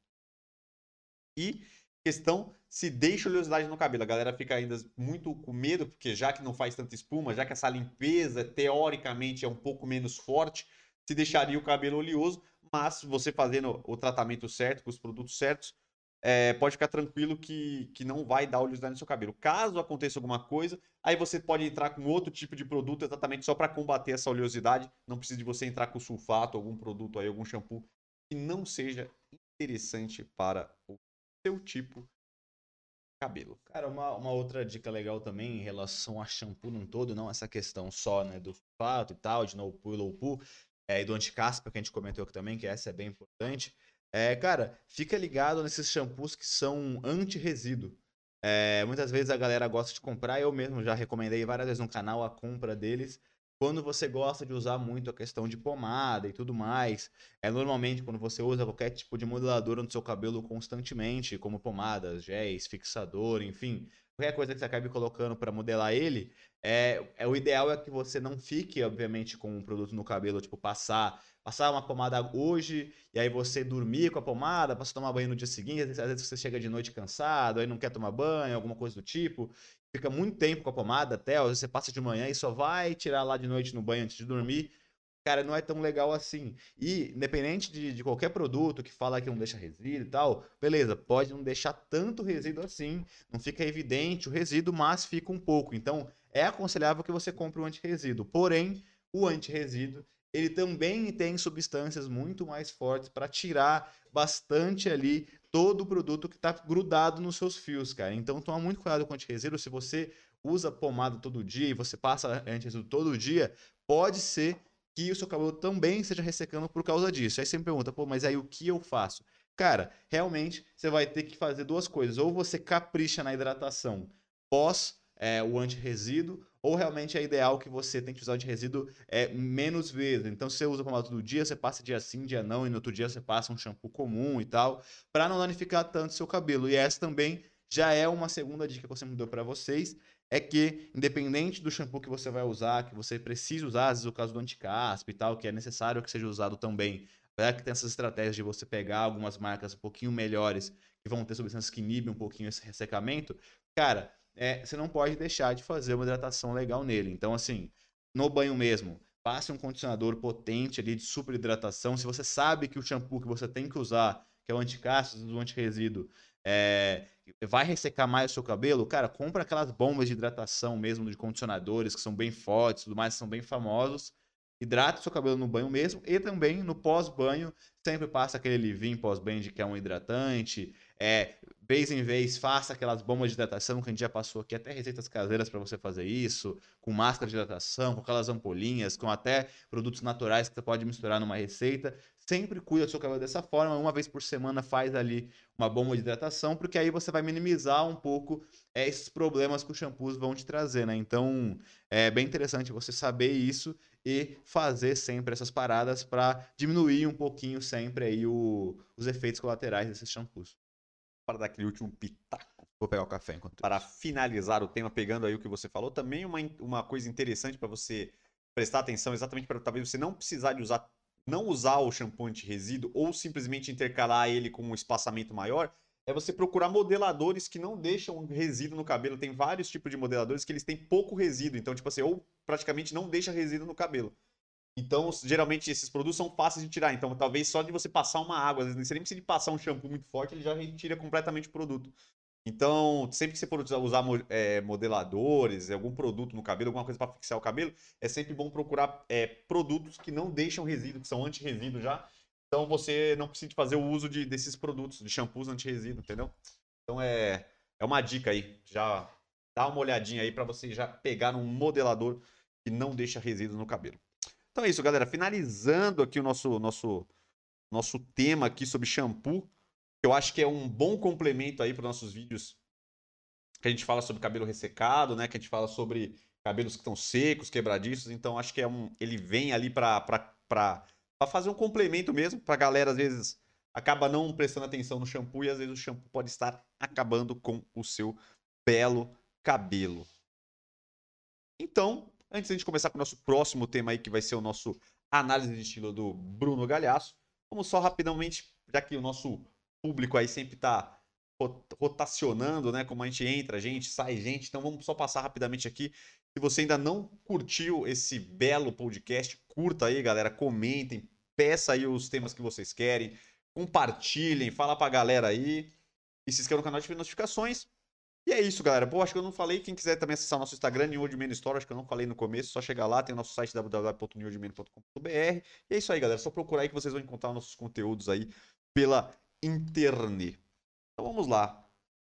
A: E questão se deixa oleosidade no cabelo. A galera fica ainda muito com medo, porque já que não faz tanta espuma, já que essa limpeza teoricamente é um pouco menos forte, se deixaria o cabelo oleoso, mas você fazendo o tratamento certo, com os produtos certos, é, pode ficar tranquilo que, que não vai dar oleosidade no seu cabelo. Caso aconteça alguma coisa, aí você pode entrar com outro tipo de produto exatamente só para combater essa oleosidade. Não precisa de você entrar com sulfato, algum produto aí, algum shampoo que não seja interessante para o seu tipo cabelo.
B: Cara, uma, uma outra dica legal também em relação a shampoo num todo, não essa questão só, né, do fato e tal, de no poo e low poo, é, e do anticaspa que a gente comentou aqui também, que essa é bem importante. É, cara, fica ligado nesses shampoos que são anti-resíduo. É, muitas vezes a galera gosta de comprar, eu mesmo já recomendei várias vezes no canal a compra deles. Quando você gosta de usar muito a questão de pomada e tudo mais, é normalmente quando você usa qualquer tipo de modelador no seu cabelo constantemente, como pomadas, géis, fixador, enfim, qualquer coisa que você acabe colocando para modelar ele, é, é o ideal é que você não fique, obviamente, com um produto no cabelo, tipo passar passar uma pomada hoje e aí você dormir com a pomada, você tomar banho no dia seguinte, às vezes você chega de noite cansado, aí não quer tomar banho, alguma coisa do tipo, fica muito tempo com a pomada até, às vezes você passa de manhã e só vai tirar lá de noite no banho antes de dormir. Cara, não é tão legal assim. E, independente de, de qualquer produto que fala que não deixa resíduo e tal, beleza, pode não deixar tanto resíduo assim, não fica evidente o resíduo, mas fica um pouco. Então, é aconselhável que você compre um antirresíduo. Porém, o antirresíduo ele também tem substâncias muito mais fortes para tirar bastante ali todo o produto que está grudado nos seus fios, cara. Então toma muito cuidado com o antirresíduo. Se você usa pomada todo dia e você passa antirresíduo todo dia, pode ser que o seu cabelo também esteja ressecando por causa disso. Aí você me pergunta, pô, mas aí o que eu faço? Cara, realmente você vai ter que fazer duas coisas. Ou você capricha na hidratação pós é, o antirresíduo, ou realmente é ideal que você tente usar o antirresíduo é, menos vezes. Então, se você usa pomada todo dia, você passa dia sim, dia não, e no outro dia você passa um shampoo comum e tal, para não danificar tanto seu cabelo. E essa também já é uma segunda dica que eu sempre dou para vocês, é que, independente do shampoo que você vai usar, que você precisa usar, às vezes o caso do anticaspa e tal, que é necessário que seja usado também, apesar que tem essas estratégias de você pegar algumas marcas um pouquinho melhores, que vão ter substâncias que inibem um pouquinho esse ressecamento, cara, é, você não pode deixar de fazer uma hidratação legal nele. Então, assim, no banho mesmo, passe um condicionador potente ali de super hidratação. Se você sabe que o shampoo que você tem que usar, que é o anticastos, o antirresíduo, é, vai ressecar mais o seu cabelo, cara, compra aquelas bombas de hidratação mesmo, de condicionadores, que são bem fortes, tudo mais, são bem famosos. Hidrata o seu cabelo no banho mesmo e também no pós-banho, sempre passa aquele livinho pós-banho de que é um hidratante. É, vez em vez, faça aquelas bombas de hidratação que a gente já passou aqui, até receitas caseiras para você fazer isso, com máscara de hidratação, com aquelas ampolinhas, com até produtos naturais que você pode misturar numa receita. Sempre cuida do seu cabelo dessa forma, uma vez por semana faz ali uma bomba de hidratação, porque aí você vai minimizar um pouco é, esses problemas que os shampoos vão te trazer, né? Então, é bem interessante você saber isso e fazer sempre essas paradas para diminuir um pouquinho sempre aí o, os efeitos colaterais desses shampoos
A: para dar aquele último pitaco.
B: Vou pegar o café enquanto
A: Para isso. finalizar o tema, pegando aí o que você falou, também uma, uma coisa interessante para você prestar atenção, exatamente para talvez você não precisar de usar, não usar o shampoo anti-resíduo ou simplesmente intercalar ele com um espaçamento maior, é você procurar modeladores que não deixam resíduo no cabelo. Tem vários tipos de modeladores que eles têm pouco resíduo, então tipo assim, ou praticamente não deixa resíduo no cabelo. Então, geralmente, esses produtos são fáceis de tirar. Então, talvez só de você passar uma água, às vezes você nem precisa de passar um shampoo muito forte, ele já retira completamente o produto. Então, sempre que você for usar é, modeladores, algum produto no cabelo, alguma coisa para fixar o cabelo, é sempre bom procurar é, produtos que não deixam resíduo, que são anti-resíduo já. Então, você não precisa fazer o uso de, desses produtos, de shampoos anti-resíduo, entendeu? Então, é, é uma dica aí. Já dá uma olhadinha aí para você já pegar um modelador que não deixa resíduo no cabelo. Então é isso, galera. Finalizando aqui o nosso, nosso, nosso tema aqui sobre shampoo, que eu acho que é um bom complemento aí para os nossos vídeos que a gente fala sobre cabelo ressecado, né? Que a gente fala sobre cabelos que estão secos, quebradiços. Então acho que é um, ele vem ali para fazer um complemento mesmo para galera às vezes acaba não prestando atenção no shampoo e às vezes o shampoo pode estar acabando com o seu belo cabelo. Então, Antes de a gente começar com o nosso próximo tema aí, que vai ser o nosso análise de estilo do Bruno Galhaço, vamos só rapidamente, já que o nosso público aí sempre está rotacionando, né? Como a gente entra, gente, sai gente. Então vamos só passar rapidamente aqui. Se você ainda não curtiu esse belo podcast, curta aí, galera, comentem, peça aí os temas que vocês querem, compartilhem, fala pra galera aí e se inscrevam no canal de notificações. E é isso, galera. Pô, acho que eu não falei. Quem quiser também acessar nosso Instagram, New Old Man Store, acho que eu não falei no começo. Só chegar lá, tem o nosso site www.newoldman.com.br. E é isso aí, galera. Só procurar aí que vocês vão encontrar nossos conteúdos aí pela internet. Então vamos lá.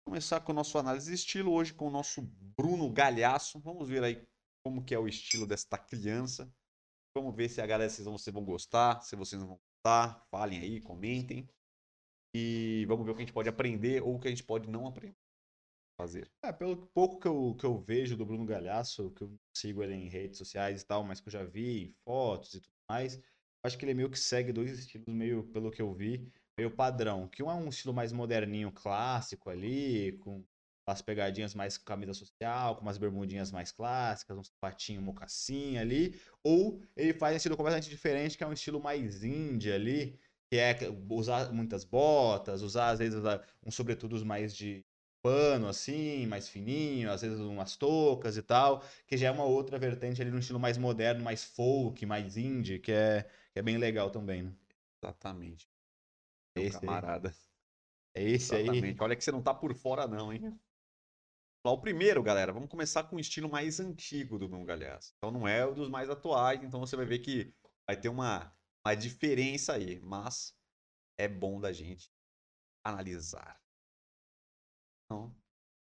A: Começar com o nosso análise de estilo hoje com o nosso Bruno Galhaço. Vamos ver aí como que é o estilo desta criança. Vamos ver se a galera vocês vão, vocês vão gostar, se vocês não vão gostar. Falem aí, comentem. E vamos ver o que a gente pode aprender ou o que a gente pode não aprender fazer.
B: É, pelo pouco que eu, que eu vejo do Bruno Galhaço, que eu sigo ele em redes sociais e tal, mas que eu já vi fotos e tudo mais, acho que ele meio que segue dois estilos meio, pelo que eu vi, meio padrão. Que um é um estilo mais moderninho, clássico ali, com as pegadinhas mais camisa social, com umas bermudinhas mais clássicas, um sapatinho, mocassim ali. Ou ele faz um estilo completamente diferente, que é um estilo mais indie ali, que é usar muitas botas, usar às vezes usar uns sobretudos mais de pano assim, mais fininho, às vezes umas toucas e tal, que já é uma outra vertente ali no estilo mais moderno, mais folk, mais indie, que é, que é bem legal também, né?
A: Exatamente.
B: É
A: Meu
B: esse aí.
A: camarada.
B: É esse aí.
A: Exatamente. Olha que você não tá por fora, não, hein? Lá, o primeiro, galera, vamos começar com o estilo mais antigo do Bruno Galhaço. Então não é o dos mais atuais, então você vai ver que vai ter uma, uma diferença aí, mas é bom da gente analisar. Não,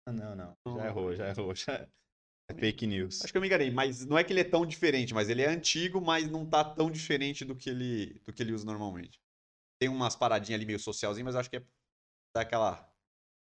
B: Ah, Não, não.
A: Não.
B: Já errou, já errou. Já... É fake news.
A: acho que eu me enganei, mas não é que ele é tão diferente, mas ele é antigo, mas não tá tão diferente do que ele, do que ele usa normalmente. Tem umas paradinhas ali meio socialzinho, mas acho que é daquela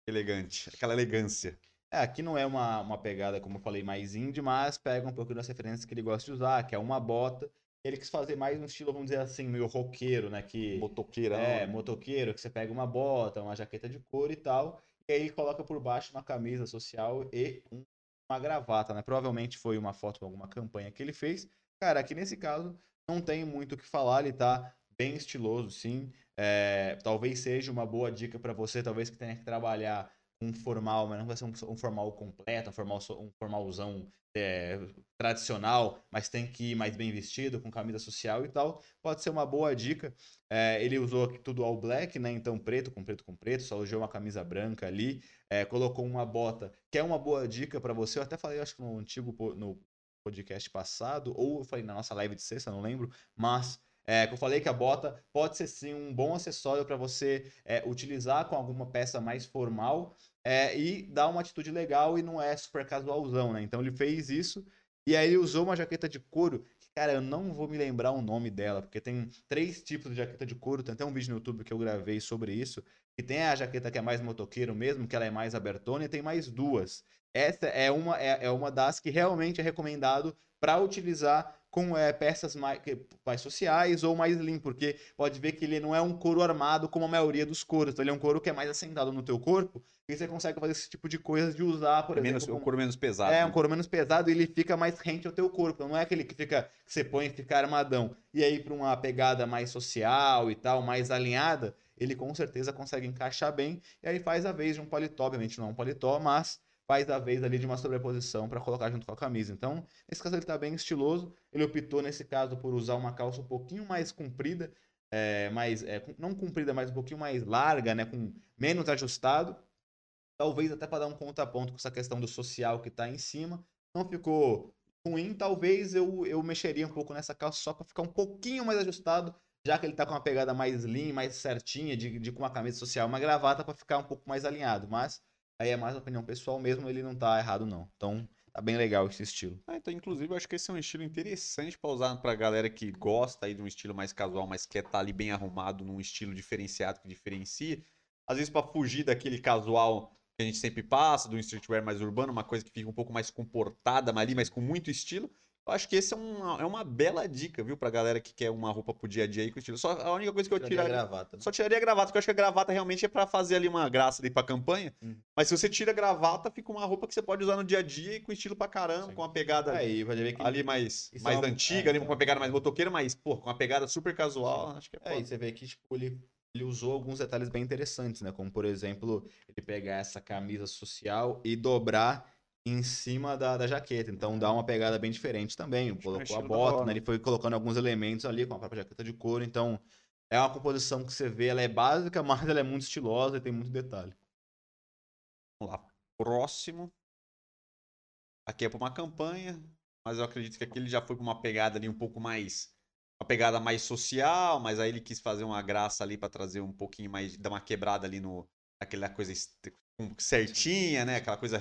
A: elegante, aquela elegância.
B: É, aqui não é uma, uma pegada, como eu falei, mais indie, mas pega um pouco das referências que ele gosta de usar, que é uma bota. Ele quis fazer mais um estilo, vamos dizer assim, meio roqueiro, né? Que,
A: Motoqueirão.
B: é, motoqueiro, que você pega uma bota, uma jaqueta de couro e tal, e aí ele coloca por baixo uma camisa social e um- uma gravata, né? Provavelmente foi uma foto de alguma campanha que ele fez. Cara, aqui nesse caso não tem muito o que falar, ele tá bem estiloso, sim. É, talvez seja uma boa dica para você, talvez que tenha que trabalhar um formal, mas não vai ser um, um formal completo, um formal um formalzão é, tradicional, mas tem que ir mais bem vestido, com camisa social e tal. Pode ser uma boa dica. É, ele usou tudo all black, né? Então preto com preto com preto, só usou uma camisa branca ali, é, colocou uma bota, que é uma boa dica para você. Eu até falei, acho que no antigo no podcast passado, ou eu falei na nossa live de sexta, não lembro, mas é, que eu falei que a bota pode ser sim um bom acessório para você é, utilizar com alguma peça mais formal é, e dar uma atitude legal e não é super casualzão, né? Então ele fez isso e aí ele usou uma jaqueta de couro cara, eu não vou me lembrar o nome dela, porque tem três tipos de jaqueta de couro, tem até um vídeo no YouTube que eu gravei sobre isso, que tem a jaqueta que é mais motoqueiro mesmo, que ela é mais abertona, e tem mais duas. Essa é uma, é, é uma das que realmente é recomendado para utilizar com é, peças mais, mais sociais ou mais limpo, porque pode ver que ele não é um couro armado como a maioria dos couros, então ele é um couro que é mais assentado no teu corpo, e você consegue fazer esse tipo de coisa de usar, por
A: É
B: exemplo,
A: menos, o couro menos pesado.
B: é,
A: né?
B: um couro menos pesado e ele fica mais rente ao teu corpo. Não é aquele que fica que você põe e fica armadão. E aí, para uma pegada mais social e tal, mais alinhada, ele com certeza consegue encaixar bem. E aí faz a vez de um paletó, obviamente não é um paletó, mas faz a vez ali de uma sobreposição para colocar junto com a camisa. Então, nesse caso ele tá bem estiloso. Ele optou nesse caso por usar uma calça um pouquinho mais comprida, é, mais é, não comprida, mas um pouquinho mais larga, né, com menos ajustado. Talvez até para dar um contraponto com essa questão do social que tá em cima. Não ficou ruim, talvez eu, eu mexeria um pouco nessa calça só para ficar um pouquinho mais ajustado, já que ele tá com uma pegada mais lean, mais certinha, de, de com uma camisa social, uma gravata para ficar um pouco mais alinhado. Mas aí é mais opinião pessoal mesmo, ele não tá errado não. Então tá bem legal esse estilo.
A: Ah, então, inclusive, eu acho que esse é um estilo interessante para usar pra galera que gosta aí de um estilo mais casual, mas quer estar ali bem arrumado num estilo diferenciado que diferencia. Às vezes, para fugir daquele casual que a gente sempre passa, do streetwear mais urbano, uma coisa que fica um pouco mais comportada ali, mas com muito estilo. Eu acho que esse é uma, é uma bela dica, viu, pra galera que quer uma roupa pro dia a dia aí com estilo. Só a única coisa que eu tiraria.
B: gravata.
A: Só tiraria a gravata, porque eu acho que a gravata realmente é pra fazer ali uma graça ali pra campanha.
B: Hum.
A: Mas se você tira a gravata, fica uma roupa que você pode usar no dia a dia e com estilo pra caramba,
B: Sim.
A: com uma pegada
B: Aí vai ver que
A: ali mais,
B: Isso
A: mais
B: é uma-
A: antiga,
B: é,
A: ali,
B: então.
A: com uma pegada mais motoqueira, mas, pô, com uma pegada super casual, acho que é,
B: É, e você vê que tipo, ele, ele usou alguns detalhes bem interessantes, né? Como, por exemplo, ele pegar essa camisa social e dobrar em cima da, da jaqueta. Então dá uma pegada bem diferente também.
A: é
B: Colocou a
A: da
B: bota, né? Ele foi colocando alguns elementos ali com a própria jaqueta de couro. Então é uma composição que você vê, ela é básica, mas ela é muito estilosa e tem muito detalhe.
A: Vamos lá. Próximo. Aqui é pra uma campanha, mas eu acredito que aqui ele já foi pra uma pegada ali um pouco mais. Uma pegada mais social, mas aí ele quis fazer uma graça ali pra trazer um pouquinho mais. dar uma quebrada ali no. aquela coisa certinha, né? Aquela coisa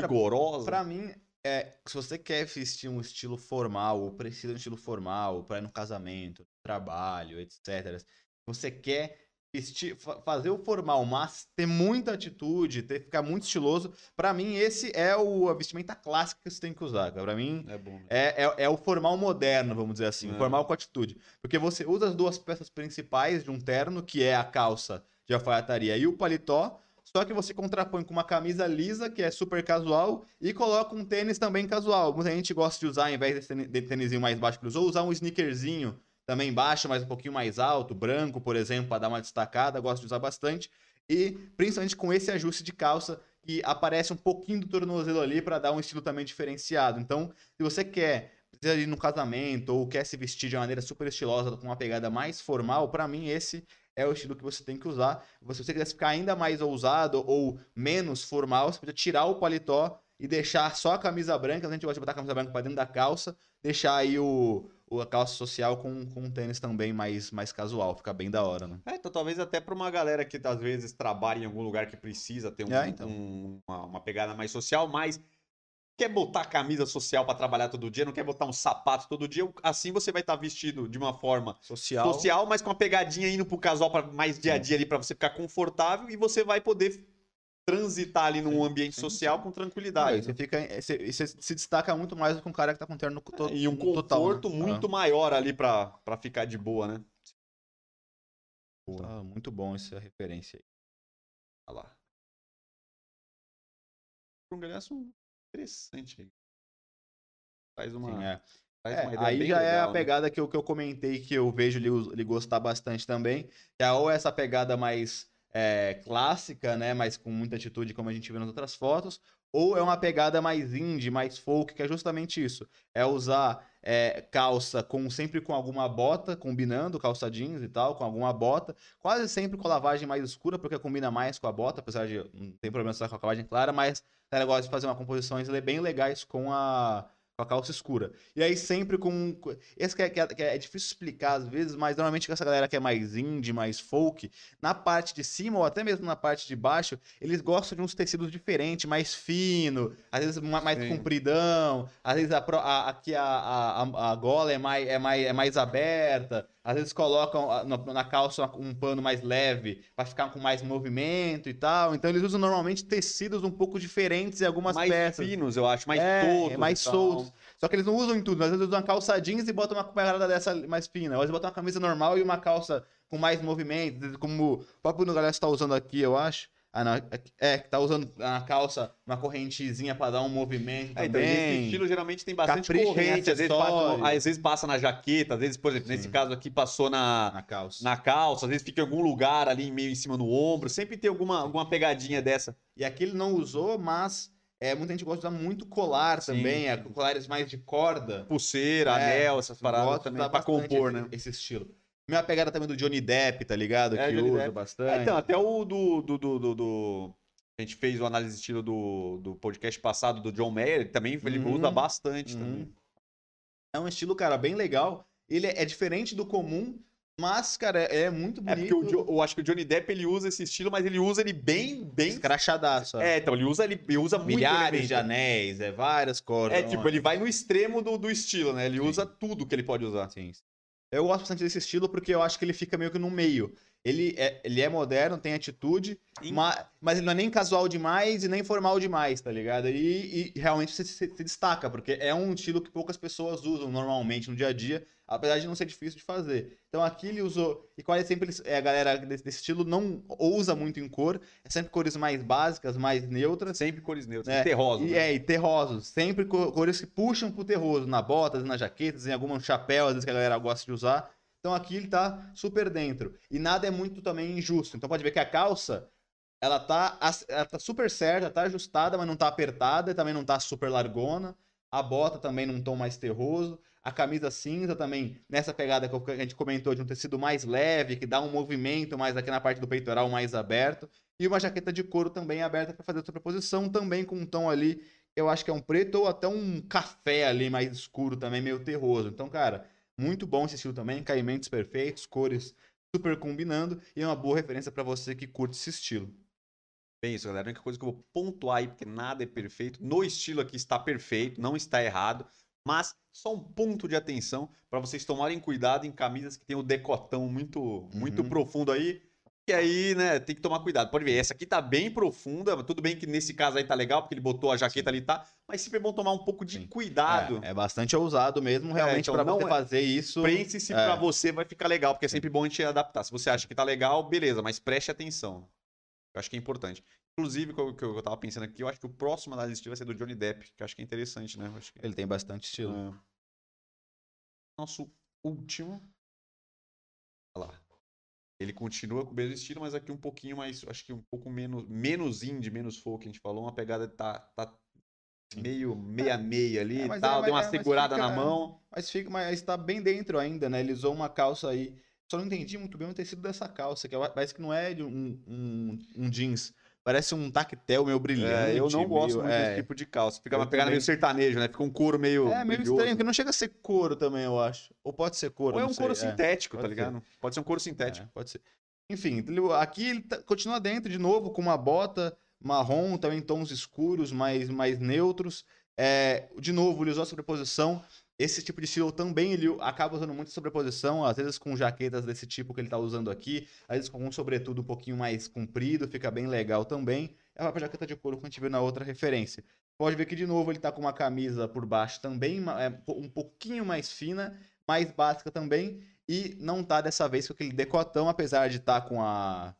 A: rigorosa.
B: Pra mim, é, se você quer vestir um estilo formal, ou precisa de um estilo formal, pra ir no casamento, trabalho, etc. Você quer vestir, fa- fazer o formal, mas ter muita atitude, ter, ficar muito estiloso, pra mim esse é o, a vestimenta clássica que você tem que usar. Pra mim,
A: É bom. né?
B: é, é, é o formal moderno, vamos dizer assim.
A: É.
B: O formal com atitude. Porque você usa as duas peças principais de um terno, que é a calça de alfaiataria e o paletó, só que você contrapõe com uma camisa lisa, que é super casual, e coloca um tênis também casual. Muita gente gosta de usar, ao invés tênis- de tênisinho mais baixo que usou, usar um sneakerzinho também baixo, mas um pouquinho mais alto, branco, por exemplo, para dar uma destacada. Gosto de usar bastante. E principalmente com esse ajuste de calça, que aparece um pouquinho do tornozelo ali para dar um estilo também diferenciado. Então, se você quer precisa ir no casamento ou quer se vestir de uma maneira super estilosa, com uma pegada mais formal, pra mim esse é o estilo que você tem que usar. Se você quiser ficar ainda mais ousado ou menos formal, você pode tirar o paletó e deixar só a camisa branca. A gente gosta de botar a camisa branca pra dentro da calça, deixar aí o, o- a calça social com, com um tênis também mais, mais casual. Fica bem da hora, né?
A: É, então talvez até pra uma galera que às vezes trabalha em algum lugar que precisa ter um-
B: É, então.
A: um- uma, uma pegada mais social, mas quer botar camisa social pra trabalhar todo dia, não quer botar um sapato todo dia, assim você vai estar vestido de uma forma
B: Social.
A: social, mas com uma pegadinha indo pro casual para mais dia a dia ali pra você ficar confortável e você vai poder transitar ali num ambiente social com
B: Ah,
A: tranquilidade.
B: você, fica, você, e você se destaca muito mais do que um cara que tá com terno to,
A: e um
B: total, né?
A: conforto muito maior ali pra pra ficar de boa, né?
B: Ah, tá muito bom essa referência aí.
A: Olha lá. Um galhaço interessante aí. Faz uma,
B: Sim, é. É, aí já é a
A: legal, né?
B: pegada que eu, que eu comentei que eu vejo ele, ele gostar bastante também. Que é ou essa pegada mais é, clássica, né? Mas com muita atitude, como a gente vê nas outras fotos. Ou é uma pegada mais indie, mais folk, que é justamente isso. É usar é, calça com sempre com alguma bota, combinando, calça jeans e tal, com alguma bota. Quase sempre com a lavagem mais escura, porque combina mais com a bota, apesar de não tem problema estar com a lavagem clara, mas o cara gosta de fazer uma composições bem legais com a, com a calça escura. E aí sempre com. Esse que é, que é- que é difícil explicar às vezes, mas normalmente com essa galera que é mais indie, mais folk, na parte de cima ou até mesmo na parte de baixo, eles gostam de uns tecidos diferentes, mais fino, às vezes ma- mais
A: Sim.
B: compridão, às vezes a, a- aqui a, a, a- a gola é mais, é, mais, é mais aberta, às vezes colocam a- na, calça um pano mais leve para ficar com mais movimento e tal. Então eles usam normalmente tecidos um pouco diferentes em algumas
A: mais
B: peças.
A: finos, eu acho, mais
B: É,
A: soltos.
B: é mais soltos. Só que eles não usam em tudo. Às vezes usam uma calça jeans e botam uma parada dessa mais fina. Às vezes botam uma camisa normal e uma calça com mais movimento. Como o próprio galera está usando aqui, eu acho. Ah, não. É, que tá usando na calça uma correntezinha pra dar um movimento
A: É, então,
B: também.
A: esse estilo geralmente tem bastante
B: Capricha
A: corrente, às vezes, passa, às vezes passa na jaqueta, às vezes, por exemplo, nesse
B: Sim.
A: caso aqui passou na,
B: na calça.
A: na calça, às vezes fica em algum lugar ali meio em cima no ombro, sempre tem alguma, alguma pegadinha dessa.
B: E aqui ele não usou, mas é, muita gente gosta de usar muito colar
A: Sim,
B: também. É, colares mais de corda.
A: Pulseira,
B: É,
A: anel, essas paradas também, pra compor,
B: esse,
A: né?
B: Esse estilo. Minha pegada também do Johnny Depp, tá ligado?
A: É,
B: que
A: Johnny
B: usa
A: Depp.
B: bastante.
A: É, então, até o do, do, do, do- A gente fez o análise de estilo do, do podcast passado do John Mayer, ele também ele
B: Uhum,
A: usa bastante
B: uhum.
A: também.
B: É um estilo, cara, bem legal. Ele é diferente do comum, mas, cara, é muito
A: É
B: bonito.
A: porque o, Jo- eu acho que o Johnny Depp ele usa esse estilo, mas ele usa ele bem, bem.
B: Escrachadaço.
A: É, então, ele usa, ele, ele usa muito
B: Milhares
A: elemento.
B: de anéis, é várias cores.
A: É, tipo, ele vai no extremo do, do estilo, né? Ele
B: Sim.
A: usa tudo que ele pode usar.
B: Sim. Eu gosto bastante desse estilo porque eu acho que ele fica meio que no meio. Ele é, ele é moderno, tem atitude,
A: Em-
B: ma- mas ele não é nem casual demais e nem formal demais, tá ligado? E, e realmente se, se- se destaca, porque é um estilo que poucas pessoas usam normalmente no dia a dia, apesar de não ser difícil de fazer. Então aqui ele usou, e quase sempre é, a galera desse, desse estilo não usa muito em cor, é sempre cores mais básicas, mais neutras.
A: Sempre cores neutras,
B: É,
A: terrosos.
B: E,
A: né?
B: é, e terrosos. Sempre co- cores que puxam pro terroso. Na bota, às vezes nas jaquetas, em algum chapéu, às vezes que a galera gosta de usar. Então aqui ele tá super dentro. E nada é muito também injusto. Então pode ver que a calça, ela tá, ela tá super certa, tá ajustada, mas não tá apertada e também não tá super largona. A bota também num tom mais terroso. A camisa cinza também, nessa pegada que a gente comentou, de um tecido mais leve, que dá um movimento mais aqui na parte do peitoral mais aberto. E uma jaqueta de couro também aberta para fazer a sobreposição, também com um tom ali, eu acho que é um preto ou até um café ali mais escuro também, meio terroso. Então, cara, muito bom esse estilo também, caimentos perfeitos, cores super combinando e é uma boa referência para você que curte esse estilo.
A: Bem isso, galera. A única coisa que eu vou pontuar aí, porque nada é perfeito. No estilo aqui está perfeito, não está errado. Mas só um ponto de atenção para vocês tomarem cuidado em camisas que tem o decotão muito, muito
B: Uhum.
A: profundo aí. E aí, né, tem que tomar cuidado. Pode ver, essa aqui tá bem profunda. Tudo bem que nesse caso aí tá legal, porque ele botou a jaqueta ali, tá? Mas sempre é bom tomar um pouco de
B: Sim.
A: cuidado.
B: É, é bastante ousado mesmo, realmente,
A: então
B: pra
A: não
B: você
A: é-
B: fazer isso.
A: Pense se
B: é.
A: pra você vai ficar legal, porque é sempre bom a gente adaptar. Se você acha que tá legal, beleza, mas preste atenção. Eu acho que é importante. Inclusive, o que eu tava pensando aqui, eu acho que o próximo da lista vai ser do Johnny Depp, que eu acho que é interessante, né? Que...
B: Ele tem bastante estilo.
A: É. Nosso último. Ele continua com o mesmo estilo, mas aqui um pouquinho mais. Acho que um pouco menos. Menos indie, menos folk, a gente falou. Uma pegada tá. tá meio meia-meia ali
B: É,
A: e
B: mas
A: tal.
B: é,
A: deu uma
B: mas
A: segurada
B: fica-
A: na mão.
B: Mas fica, mas tá bem dentro ainda, né? Ele usou uma calça aí. Só não entendi muito bem o tecido dessa calça, que é- parece que não é de um, um, um jeans. Parece um tactel meio brilhante.
A: É, eu não gosto
B: meio-
A: muito
B: é,
A: desse tipo de calça. Fica uma pegada
B: também.
A: meio sertanejo, né? Fica um couro meio.
B: É, meio
A: brilhoso.
B: estranho, porque não chega a ser couro também, eu acho. Ou pode ser couro,
A: Ou é um
B: sei,
A: couro
B: é.
A: sintético, tá
B: pode ser.
A: ligado? Pode ser um couro sintético.
B: É, pode ser. Enfim, aqui ele tá- continua dentro de novo com uma bota marrom, também tons escuros, mais, mais neutros. É, de novo, ele usou a sobreposição. Esse tipo de estilo também ele acaba usando muito sobreposição, às vezes com jaquetas desse tipo que ele tá usando aqui, às vezes com um sobretudo um pouquinho mais comprido, fica bem legal também. É a jaqueta de couro que a gente viu na outra referência. Pode ver que de novo ele tá com uma camisa por baixo também, é, um pouquinho mais fina, mais básica também, e não tá dessa vez com aquele decotão, apesar de estar com a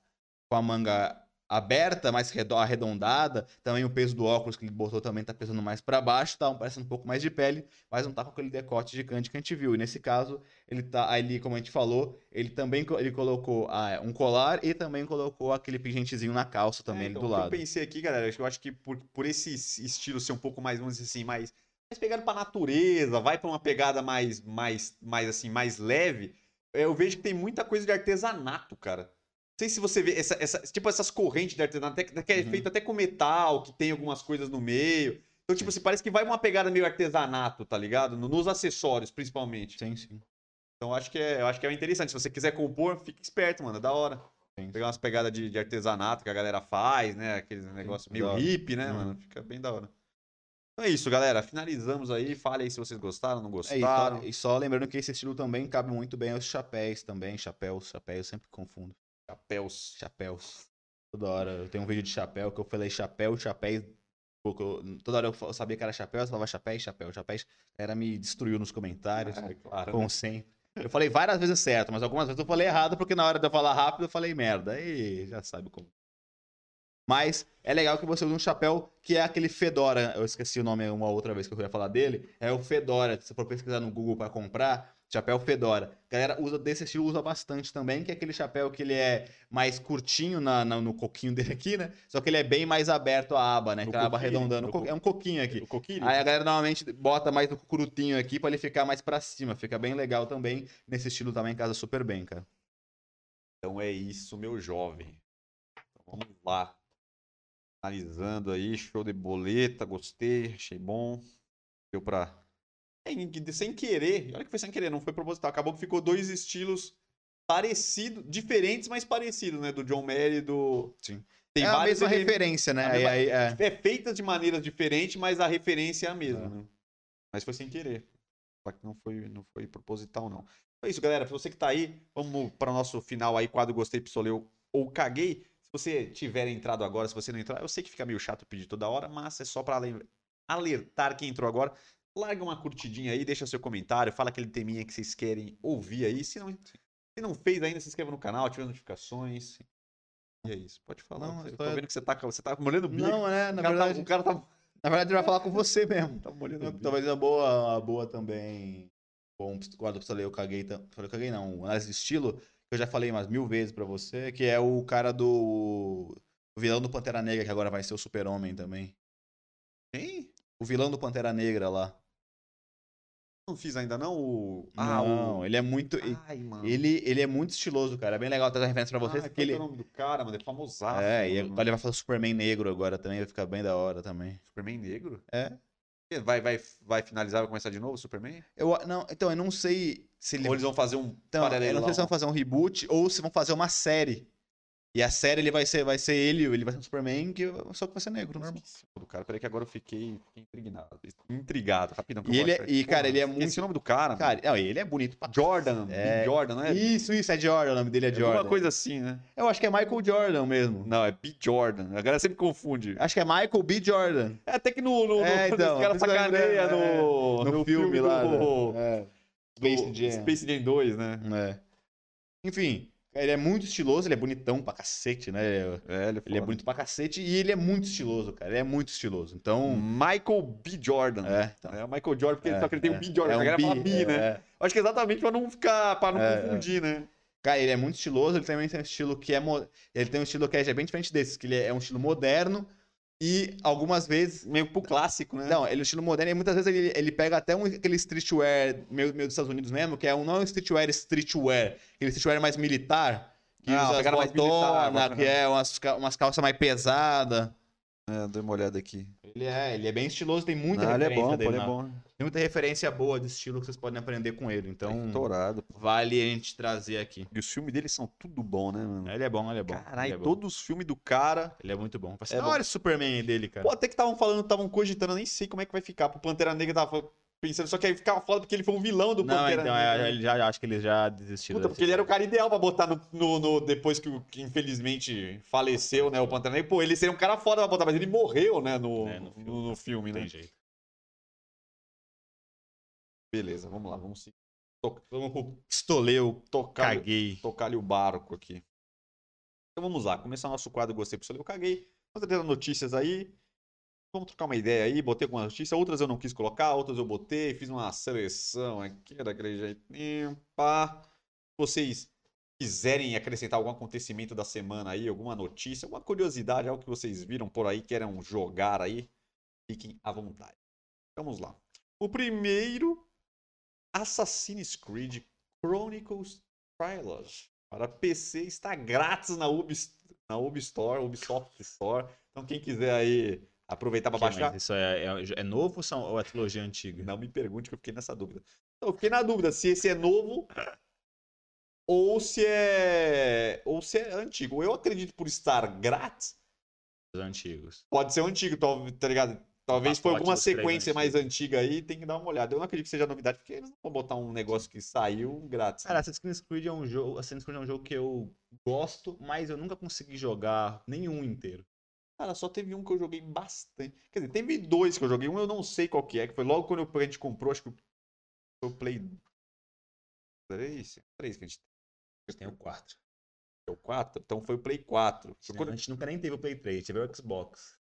B: com a manga aberta, mais redo- arredondada, também o peso do óculos que ele botou também tá pesando mais para baixo, tá parecendo um pouco mais de pele, mas não tá com aquele decote gigante que a gente viu. E nesse caso, ele tá ali, como a gente falou, ele também ele colocou ah, um colar e também colocou aquele pingentezinho na calça também
A: É, então,
B: do lado.
A: Eu pensei aqui, galera, eu acho que por, por esse estilo ser um pouco mais, vamos dizer assim, mais, mais pegado pra natureza, vai pra uma pegada mais, mais, mais assim, mais leve, é, eu vejo que tem muita coisa de artesanato, cara. Não sei se você vê, essa, essa- tipo essas correntes de artesanato, até, que é
B: Uhum.
A: feito até com metal, que tem algumas coisas no meio. Então, tipo assim, parece que vai uma pegada meio artesanato, tá ligado? No- Nos acessórios, principalmente.
B: Sim, sim.
A: Então, acho que é, eu acho que é interessante. Se você quiser compor, fique esperto, mano, é da hora.
B: sim.
A: Pegar umas pegadas de, de artesanato que a galera faz, né? Aqueles negócios meio hippie, né,
B: Uhum.
A: mano? Fica bem da hora. Então é isso, galera. Finalizamos aí. Fale aí se vocês gostaram, não
B: É, e, só,
A: gostaram.
B: e só lembrando que esse estilo também cabe muito bem aos chapéus também, chapéus, chapéus, eu sempre confundo.
A: Chapéus.
B: Chapéus. Toda hora. Eu tenho um vídeo de chapéu que eu falei chapéu, chapéus. Toda hora eu sabia que era chapéu, eu falava chapéu, chapéu, chapéu. Era me destruiu nos comentários,
A: É, claro.
B: como sempre. Eu falei várias vezes certo, mas algumas vezes eu falei errado, porque na hora de eu falar rápido eu falei merda. Aí já sabe como. Mas é legal que você use um chapéu que é aquele Fedora. Eu esqueci o nome uma outra vez que eu ia falar dele. É o Fedora. Se você for pesquisar no Google para comprar, chapéu Fedora. A galera usa desse estilo, usa bastante também, que é aquele chapéu que ele é mais curtinho na, na- no coquinho dele aqui, né? Só que ele é bem mais aberto a aba, né? Aquela aba arredondando. Co- É um coquinho aqui.
A: O coquilho.
B: Aí a galera normalmente bota mais no cucurutinho aqui pra ele ficar mais pra cima. Fica bem legal também. Nesse estilo também casa super bem, cara.
A: Então é isso, meu jovem. Então, vamos lá. Analisando aí, show de boleta, gostei, achei bom. Deu pra. Sem, querer, olha que foi sem querer, não foi proposital. Acabou que ficou dois estilos parecidos, diferentes, mas parecidos, né? Do John Mayer e do.
B: Sim.
A: Tem
B: é a mesma referência, né?
A: mesma-
B: aí, é.
A: É feita de maneiras diferentes, mas a referência é a mesma,
B: É.
A: né? Mas foi sem querer. Só que não foi, não foi proposital, não. É isso, galera. Pra você que tá aí, vamos para o nosso final aí, quadro Gostei, Pistoleu ou Caguei. Se você tiver entrado agora, se você não entrar, eu sei que fica meio chato pedir toda hora, mas é só para alertar quem entrou agora. Larga uma curtidinha aí, deixa seu comentário, fala aquele teminha que vocês querem ouvir aí. Se não, se não fez ainda, se inscreva no canal, ative as notificações. E é isso, pode falar.
B: Não,
A: eu tô
B: é-
A: vendo que você tá, você tá molhando o bico.
B: Não, né?
A: o,
B: Na
A: cara
B: verdade,
A: tá, o cara tá,
B: na verdade, ele vai falar com você mesmo.
A: tá molhando o bico.
B: Talvez a boa, uma boa também. Bom, quadro pra eu caguei. tam- Falei, caguei não. Análise de estilo, que eu já falei umas mil vezes pra você, que é o cara do. O vilão do Pantera Negra, que agora vai ser o Super-Homem também.
A: Quem?
B: O vilão do Pantera Negra lá.
A: Não fiz ainda não o...
B: não,
A: o...
B: ele é muito.
A: Ai, mano.
B: Ele, ele é muito estiloso, cara. É bem legal trazer referência pra
A: Ai,
B: vocês. porque ele,
A: é o nome do cara, mano? É famosaço.
B: é, e agora ele vai fazer o Superman negro agora também, vai ficar bem da hora também.
A: Superman negro?
B: É.
A: Vai, vai, vai finalizar, vai começar de novo o Superman?
B: Eu, não, então, eu não sei se ele.
A: Ou eles vão fazer um
B: Então, eu não sei se vão fazer um reboot ou se vão fazer uma série. E a série ele vai ser, vai ser ele, ele vai ser um Superman, que, só que vai ser negro, normal.
A: O do cara. Peraí que agora eu fiquei, fiquei intrigado. Intrigado, rapidão.
B: E ele é- e, cara, ele é muito-
A: o nome do cara.
B: Cara, não, ele é bonito
A: Jordan.
B: É.
A: Jordan, não é?
B: Isso, isso, é Jordan, o nome dele é Jordan.
A: Alguma coisa assim, né?
B: Eu acho que é Michael Jordan mesmo.
A: Não, é B. Jordan. A galera sempre confunde.
B: Acho que é Michael B. Jordan.
A: É até que no, no,
B: É,
A: no
B: então,
A: os caras
B: eu
A: sacaneia
B: lembrei, é,
A: no,
B: No, filme, lá.
A: do,
B: né? É. Space Jam.
A: Space Jam 2, né?
B: É. Enfim, ele é muito estiloso, ele é bonitão pra cacete, né? Ele é-
A: É, ele é,
B: Ele é bonito pra cacete e ele é muito estiloso, cara. Ele é muito estiloso. Então.
A: Michael B. Jordan.
B: É, então.
A: É o Michael Jordan, porque
B: É,
A: só que ele tem
B: é.
A: o B. Jordan.
B: É
A: a
B: um
A: galera fala
B: bi,
A: B, né?
B: é.
A: Acho que é exatamente pra não ficar, pra não
B: É, é.
A: confundir, né?
B: Cara, ele é muito estiloso, ele também tem um estilo que é. mo- Ele tem um estilo que é bem diferente desses, que ele é um estilo moderno e algumas vezes.
A: Meio pro clássico, né?
B: Não, ele é estilo moderno e muitas vezes ele, ele pega até um, aquele streetwear meio, meio dos Estados Unidos mesmo, que é um, não é um streetwear streetwear, aquele streetwear mais militar. Que
A: Ah,
B: usa as
A: mais militar,
B: que é umas, umas calças mais pesadas.
A: É, dei uma olhada aqui.
B: Ele é, ele é bem estiloso, tem muita
A: Ah, ele é
B: referência
A: bom, pô,
B: dele.
A: ele é bom.
B: Tem muita referência boa de estilo que vocês podem aprender com ele.
A: Tá
B: Então,
A: estourado.
B: vale a gente trazer aqui.
A: E os filmes dele são tudo bom, né, mano?
B: Ele é bom, ele é bom.
A: Caralho,
B: é
A: todos os filmes do cara.
B: Ele é muito bom. Ser
A: É
B: da hora esse Superman dele, cara.
A: Pô, até que estavam falando, estavam cogitando, nem sei como é que vai ficar. Pro Pantera Negra tava pensando, só que aí ficava foda porque ele foi um vilão do
B: não,
A: Pantera
B: então,
A: Negra.
B: é, ele já, acho que ele já desistiu.
A: Puta, porque ele era o cara ideal pra botar no, no- no- depois que, o- que infelizmente faleceu, né, o Pantera Negra. Pô, ele seria um cara foda pra botar, mas ele morreu, né, no,
B: É, no filme.
A: no, no filme,
B: Não
A: né?
B: tem jeito.
A: Beleza, vamos lá, vamos seguir.
B: Vamos pro pistoleiro,
A: Tocar,
B: caguei.
A: tocar-lhe o barco aqui. Então vamos lá, começar nosso quadro Gostei, Pistoleiro, eu caguei. Vamos trazer notícias aí. Vamos trocar uma ideia aí, botei algumas notícias, outras eu não quis colocar, outras eu botei, fiz uma seleção aqui daquele jeitinho, pá. Se vocês quiserem acrescentar algum acontecimento da semana aí, alguma notícia, alguma curiosidade, algo que vocês viram por aí, queiram jogar aí, fiquem à vontade. Vamos lá. O primeiro, Assassin's Creed Chronicles Trilogy para PC está grátis na Ubi, na Ubisoft Store. Então quem quiser aí
B: Que,
A: baixar,
B: isso é, é, é novo ou, são, ou é trilogia antiga?
A: não me pergunte que eu fiquei nessa dúvida. Eu fiquei na dúvida se esse é novo ou se é ou se é antigo. Eu acredito por estar grátis,
B: Os antigos.
A: pode ser antigo, tá ligado? Talvez foi alguma sequência mais antiga aí, tem que dar uma olhada. Eu não acredito que seja novidade, porque eles não vão botar um negócio que saiu grátis.
B: Cara, Assassin's Creed é um jogo. Assassin's Creed é um jogo que eu gosto, mas eu nunca consegui jogar nenhum inteiro.
A: Cara, só teve um que eu joguei bastante. Quer dizer, teve dois que eu joguei. Um eu não sei qual que é, que foi logo quando a gente comprou, acho que foi o Play 3, 3 que a gente
B: Eu tenho quatro.
A: tem, o 4, então foi o Play 4. Foi
B: A
A: quando-
B: gente nunca nem teve o Play 3, teve o Xbox.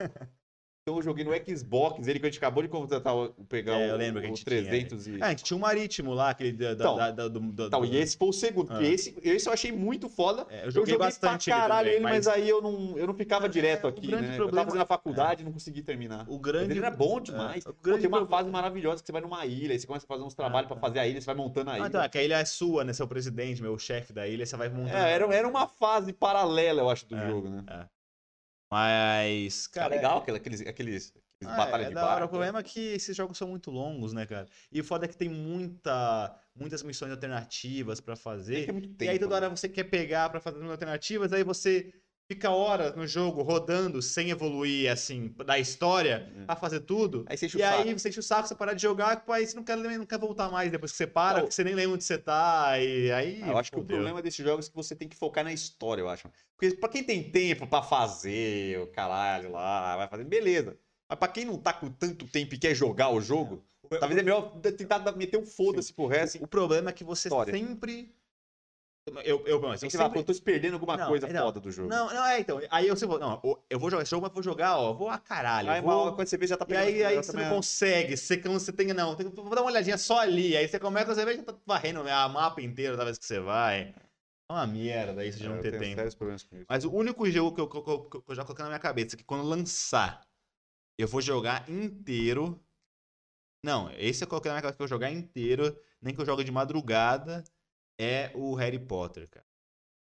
A: Então eu joguei no Xbox, ele que a gente acabou de contratar, o- pegar
B: É, eu
A: o,
B: lembro que a
A: o
B: gente tinha,
A: 300 e...
B: Ah, a gente tinha um marítimo lá, aquele da,
A: Então,
B: da- da- do, do-
A: Então,
B: do-
A: e esse foi o segundo, porque
B: Ah.
A: esse, esse eu achei muito foda.
B: É, eu
A: Eu
B: joguei,
A: joguei
B: bastante
A: pra caralho
B: ele,
A: ele,
B: também,
A: mas aí eu não, eu não ficava direto
B: o
A: aqui, né? Eu
B: problema-
A: tava fazendo a faculdade e não consegui terminar.
B: o
A: Mas
B: grande
A: ele era bom demais.
B: É, o
A: Pô,
B: grande
A: tem uma
B: pro-
A: fase maravilhosa que você vai numa ilha, aí você começa a fazer uns trabalhos pra
B: tá.
A: fazer a ilha, você vai montando a ilha.
B: Ah, é que a ilha é sua, né? Você é o presidente, meu chefe da ilha, você vai montando.
A: É, era, era uma fase paralela, eu acho, do
B: É,
A: jogo, né?
B: Mas,
A: Cara,
B: cara.
A: legal aquele- aqueles, aqueles, aqueles
B: Ah,
A: batalhas
B: é
A: de
B: da
A: barco.
B: O problema é que esses jogos são muito longos, né, cara? E o foda é que tem muita, muitas missões alternativas pra
A: Tem que
B: fazer.
A: ter muito
B: e aí
A: tempo,
B: toda
A: né?
B: hora você quer pegar pra fazer as alternativas, aí você fica horas no jogo rodando sem evoluir, assim, da história
A: É.
B: a fazer tudo.
A: Aí você enche o
B: E aí
A: saco.
B: você enche o saco, você parar de jogar, aí você não quer, não quer voltar mais depois que você para,
A: Não.
B: porque você nem lembra onde você tá, e aí...
A: Ah, eu acho que o problema desses jogos é que você tem que focar na história, eu acho. Porque pra quem tem tempo pra fazer o caralho lá, vai fazer, beleza. Mas pra quem não tá com tanto tempo e quer jogar o jogo, talvez é melhor tentar meter um foda-se pro resto.
B: O problema é que você
A: História.
B: sempre... Eu, eu, eu, eu
A: Tem que falar,
B: sempre...
A: eu tô perdendo alguma
B: Não,
A: coisa
B: não,
A: foda do jogo.
B: Não, não, é, então. Aí eu, sempre vou, não, eu vou jogar esse jogo, mas vou jogar, ó, vou a caralho.
A: Aí
B: vou...
A: uma hora, quando você vê, já tá
B: E
A: pegando.
B: aí, aí
A: já
B: você
A: também
B: não
A: é-
B: consegue, você, você tem, não, tem, vou dar uma olhadinha só ali, aí você começa, você vê, já tá varrendo a mapa inteira toda vez que você vai. É uma merda isso de
A: É,
B: não
A: eu
B: ter tempo. Mas o único jogo que eu, que eu- que eu- que eu já coloquei na minha cabeça é que quando lançar, eu vou jogar inteiro. Não, esse eu coloquei na minha cabeça que eu vou jogar inteiro, nem que eu jogue de madrugada, é o Harry Potter, cara.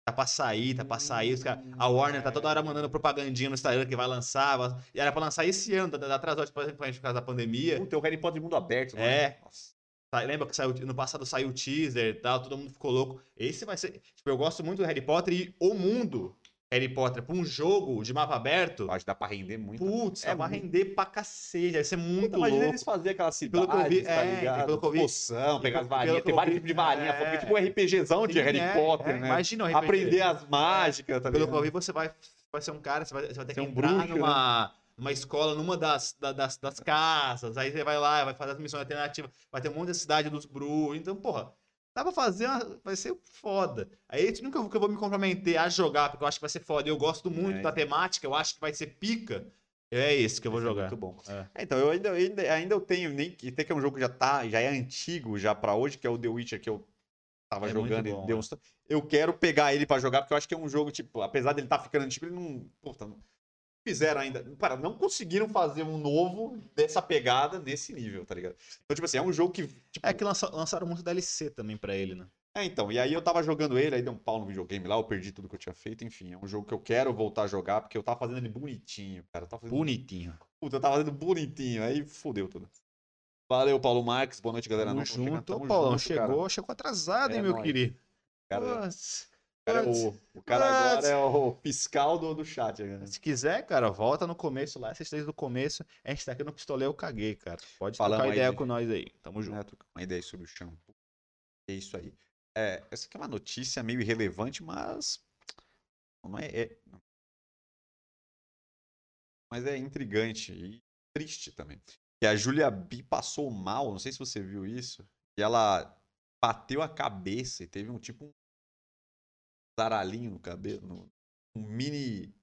B: Tá pra sair, tá pra sair. cara- A Warner tá toda hora mandando propagandinha no Instagram que vai lançar. vai- E era pra lançar esse ano, tá, tá atrasado, por exemplo, por causa da pandemia.
A: Puta, é o Harry Potter de mundo aberto, não
B: É.
A: Nossa.
B: Tá, Lembra que saiu, no passado saiu o teaser e tal, todo mundo ficou louco. Esse vai ser. Tipo, eu gosto muito do Harry Potter e o mundo Harry Potter pra um jogo de mapa aberto.
A: Acho que dá pra render muito.
B: Putz,
A: É
B: é vai
A: muito.
B: render pra cacete. Vai ser muito
A: Puta, imagina
B: louco.
A: eles fazerem aquela
B: pelo que eu vi-
A: cidade, tá
B: é,
A: ligado?
B: pelo que eu vi-
A: Poção, pegar as
B: pelo
A: varinhas, tem vários tipos de varinha,
B: é.
A: porque tipo um RPGzão de
B: Sim,
A: Harry
B: é,
A: Potter,
B: é,
A: né?
B: Imagina o RPG.
A: Aprender as mágicas, tá
B: Pelo que eu vi, você vai, vai ser um cara, você vai, você vai ter
A: Ser
B: que
A: um
B: entrar
A: bruxo, né?
B: numa, numa escola, numa das, da- das, das casas, aí você vai lá, vai fazer as missões alternativas, vai ter um monte de cidade dos bruxos, então, porra, dá pra fazer, uma- vai ser foda. Aí isso nunca eu vou me comprometer a jogar, porque eu acho que vai ser foda, eu gosto muito
A: É,
B: da temática, eu acho que vai ser pica, é esse que eu vou jogar.
A: Muito bom.
B: É.
A: É, então, eu ainda, eu ainda, ainda eu tenho, nem, até que é um jogo que já tá, já é antigo já pra hoje, que é o The Witcher, que eu tava
B: É
A: jogando
B: bom,
A: e deu
B: é.
A: uns... Eu quero pegar ele pra jogar, porque eu acho que é um jogo, tipo, apesar dele tá ficando antigo, ele não... Puta, não fizeram ainda... Cara, não conseguiram fazer um novo dessa pegada nesse nível, tá ligado? Então, tipo assim, é um jogo que... Tipo,
B: É que lança- lançaram muito DLC também pra ele, né?
A: É, então, e aí eu tava jogando ele, aí deu um pau no videogame lá, eu perdi tudo que eu tinha feito, enfim, é um jogo que eu quero voltar a jogar, porque eu tava fazendo ele bonitinho, cara. Fazendo...
B: Bonitinho.
A: Puta, eu tava fazendo bonitinho, aí fudeu tudo. Valeu, Paulo Marques, boa noite, galera.
B: Tamo
A: Não,
B: junto. Ô, Paulão,
A: junto, cara.
B: chegou, chegou atrasado, hein,
A: É
B: meu
A: nóis.
B: querido?
A: Cara,
B: Nossa.
A: O cara, é o, o cara agora é o fiscal do, do chat. Né?
B: Se quiser, cara, volta no começo lá, assiste desde o começo. A gente tá aqui no Pistoleiro, eu caguei, cara. Pode
A: Falamos
B: trocar
A: aí
B: ideia
A: de-
B: com nós aí. Tamo junto.
A: Né, trocar uma ideia sobre o shampoo. É isso aí. É, essa aqui é uma notícia meio irrelevante, mas. Não é, é- Mas é intrigante e triste também. Que a Julia B passou mal, não sei se você viu isso. E ela bateu a cabeça e teve um tipo zaralhinho no cabelo. um mini.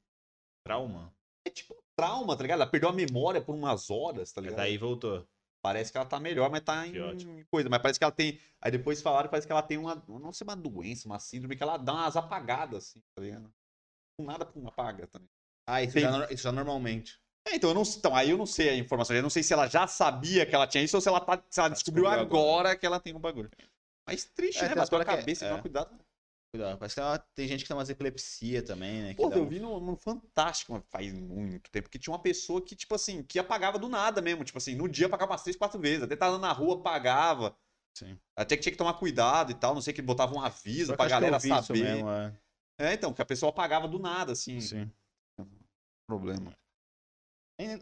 B: Trauma.
A: É tipo um trauma, tá ligado? Ela perdeu a memória por umas horas, tá
B: Mas
A: ligado?
B: daí voltou.
A: Parece que ela tá melhor, mas tá em coisa. Mas parece que ela tem. Aí depois falaram parece que ela tem uma. Não sei, uma doença, uma síndrome que ela dá umas apagadas, assim, tá ligado? Com nada pum, apaga também.
B: Ah, isso
A: Tem-
B: já, isso já normalmente.
A: É, então, eu não, então, aí eu não sei a informação. Eu não sei se ela já sabia que ela tinha isso ou se ela, tá, se ela descobriu
B: descobriu
A: agora,
B: agora.
A: que ela tem um bagulho. Mas triste,
B: É,
A: né? Bateu
B: umas
A: a
B: é-
A: cabeça,
B: é.
A: toma cuidado.
B: Cuidado. Parece que ela- tem gente que tem umas epilepsia também, né?
A: Pô, eu
B: um-
A: vi no, no Fantástico faz muito tempo que tinha uma pessoa que, tipo assim, que apagava do nada mesmo. Tipo assim, no dia apagava umas três, quatro vezes. Até tava na rua, apagava.
B: Sim.
A: Até que tinha que tomar cuidado e tal. Não sei que botava um aviso pra galera
B: isso
A: saber.
B: mesmo, é.
A: É, então, que a pessoa apagava do nada, assim.
B: Sim.
A: Problema.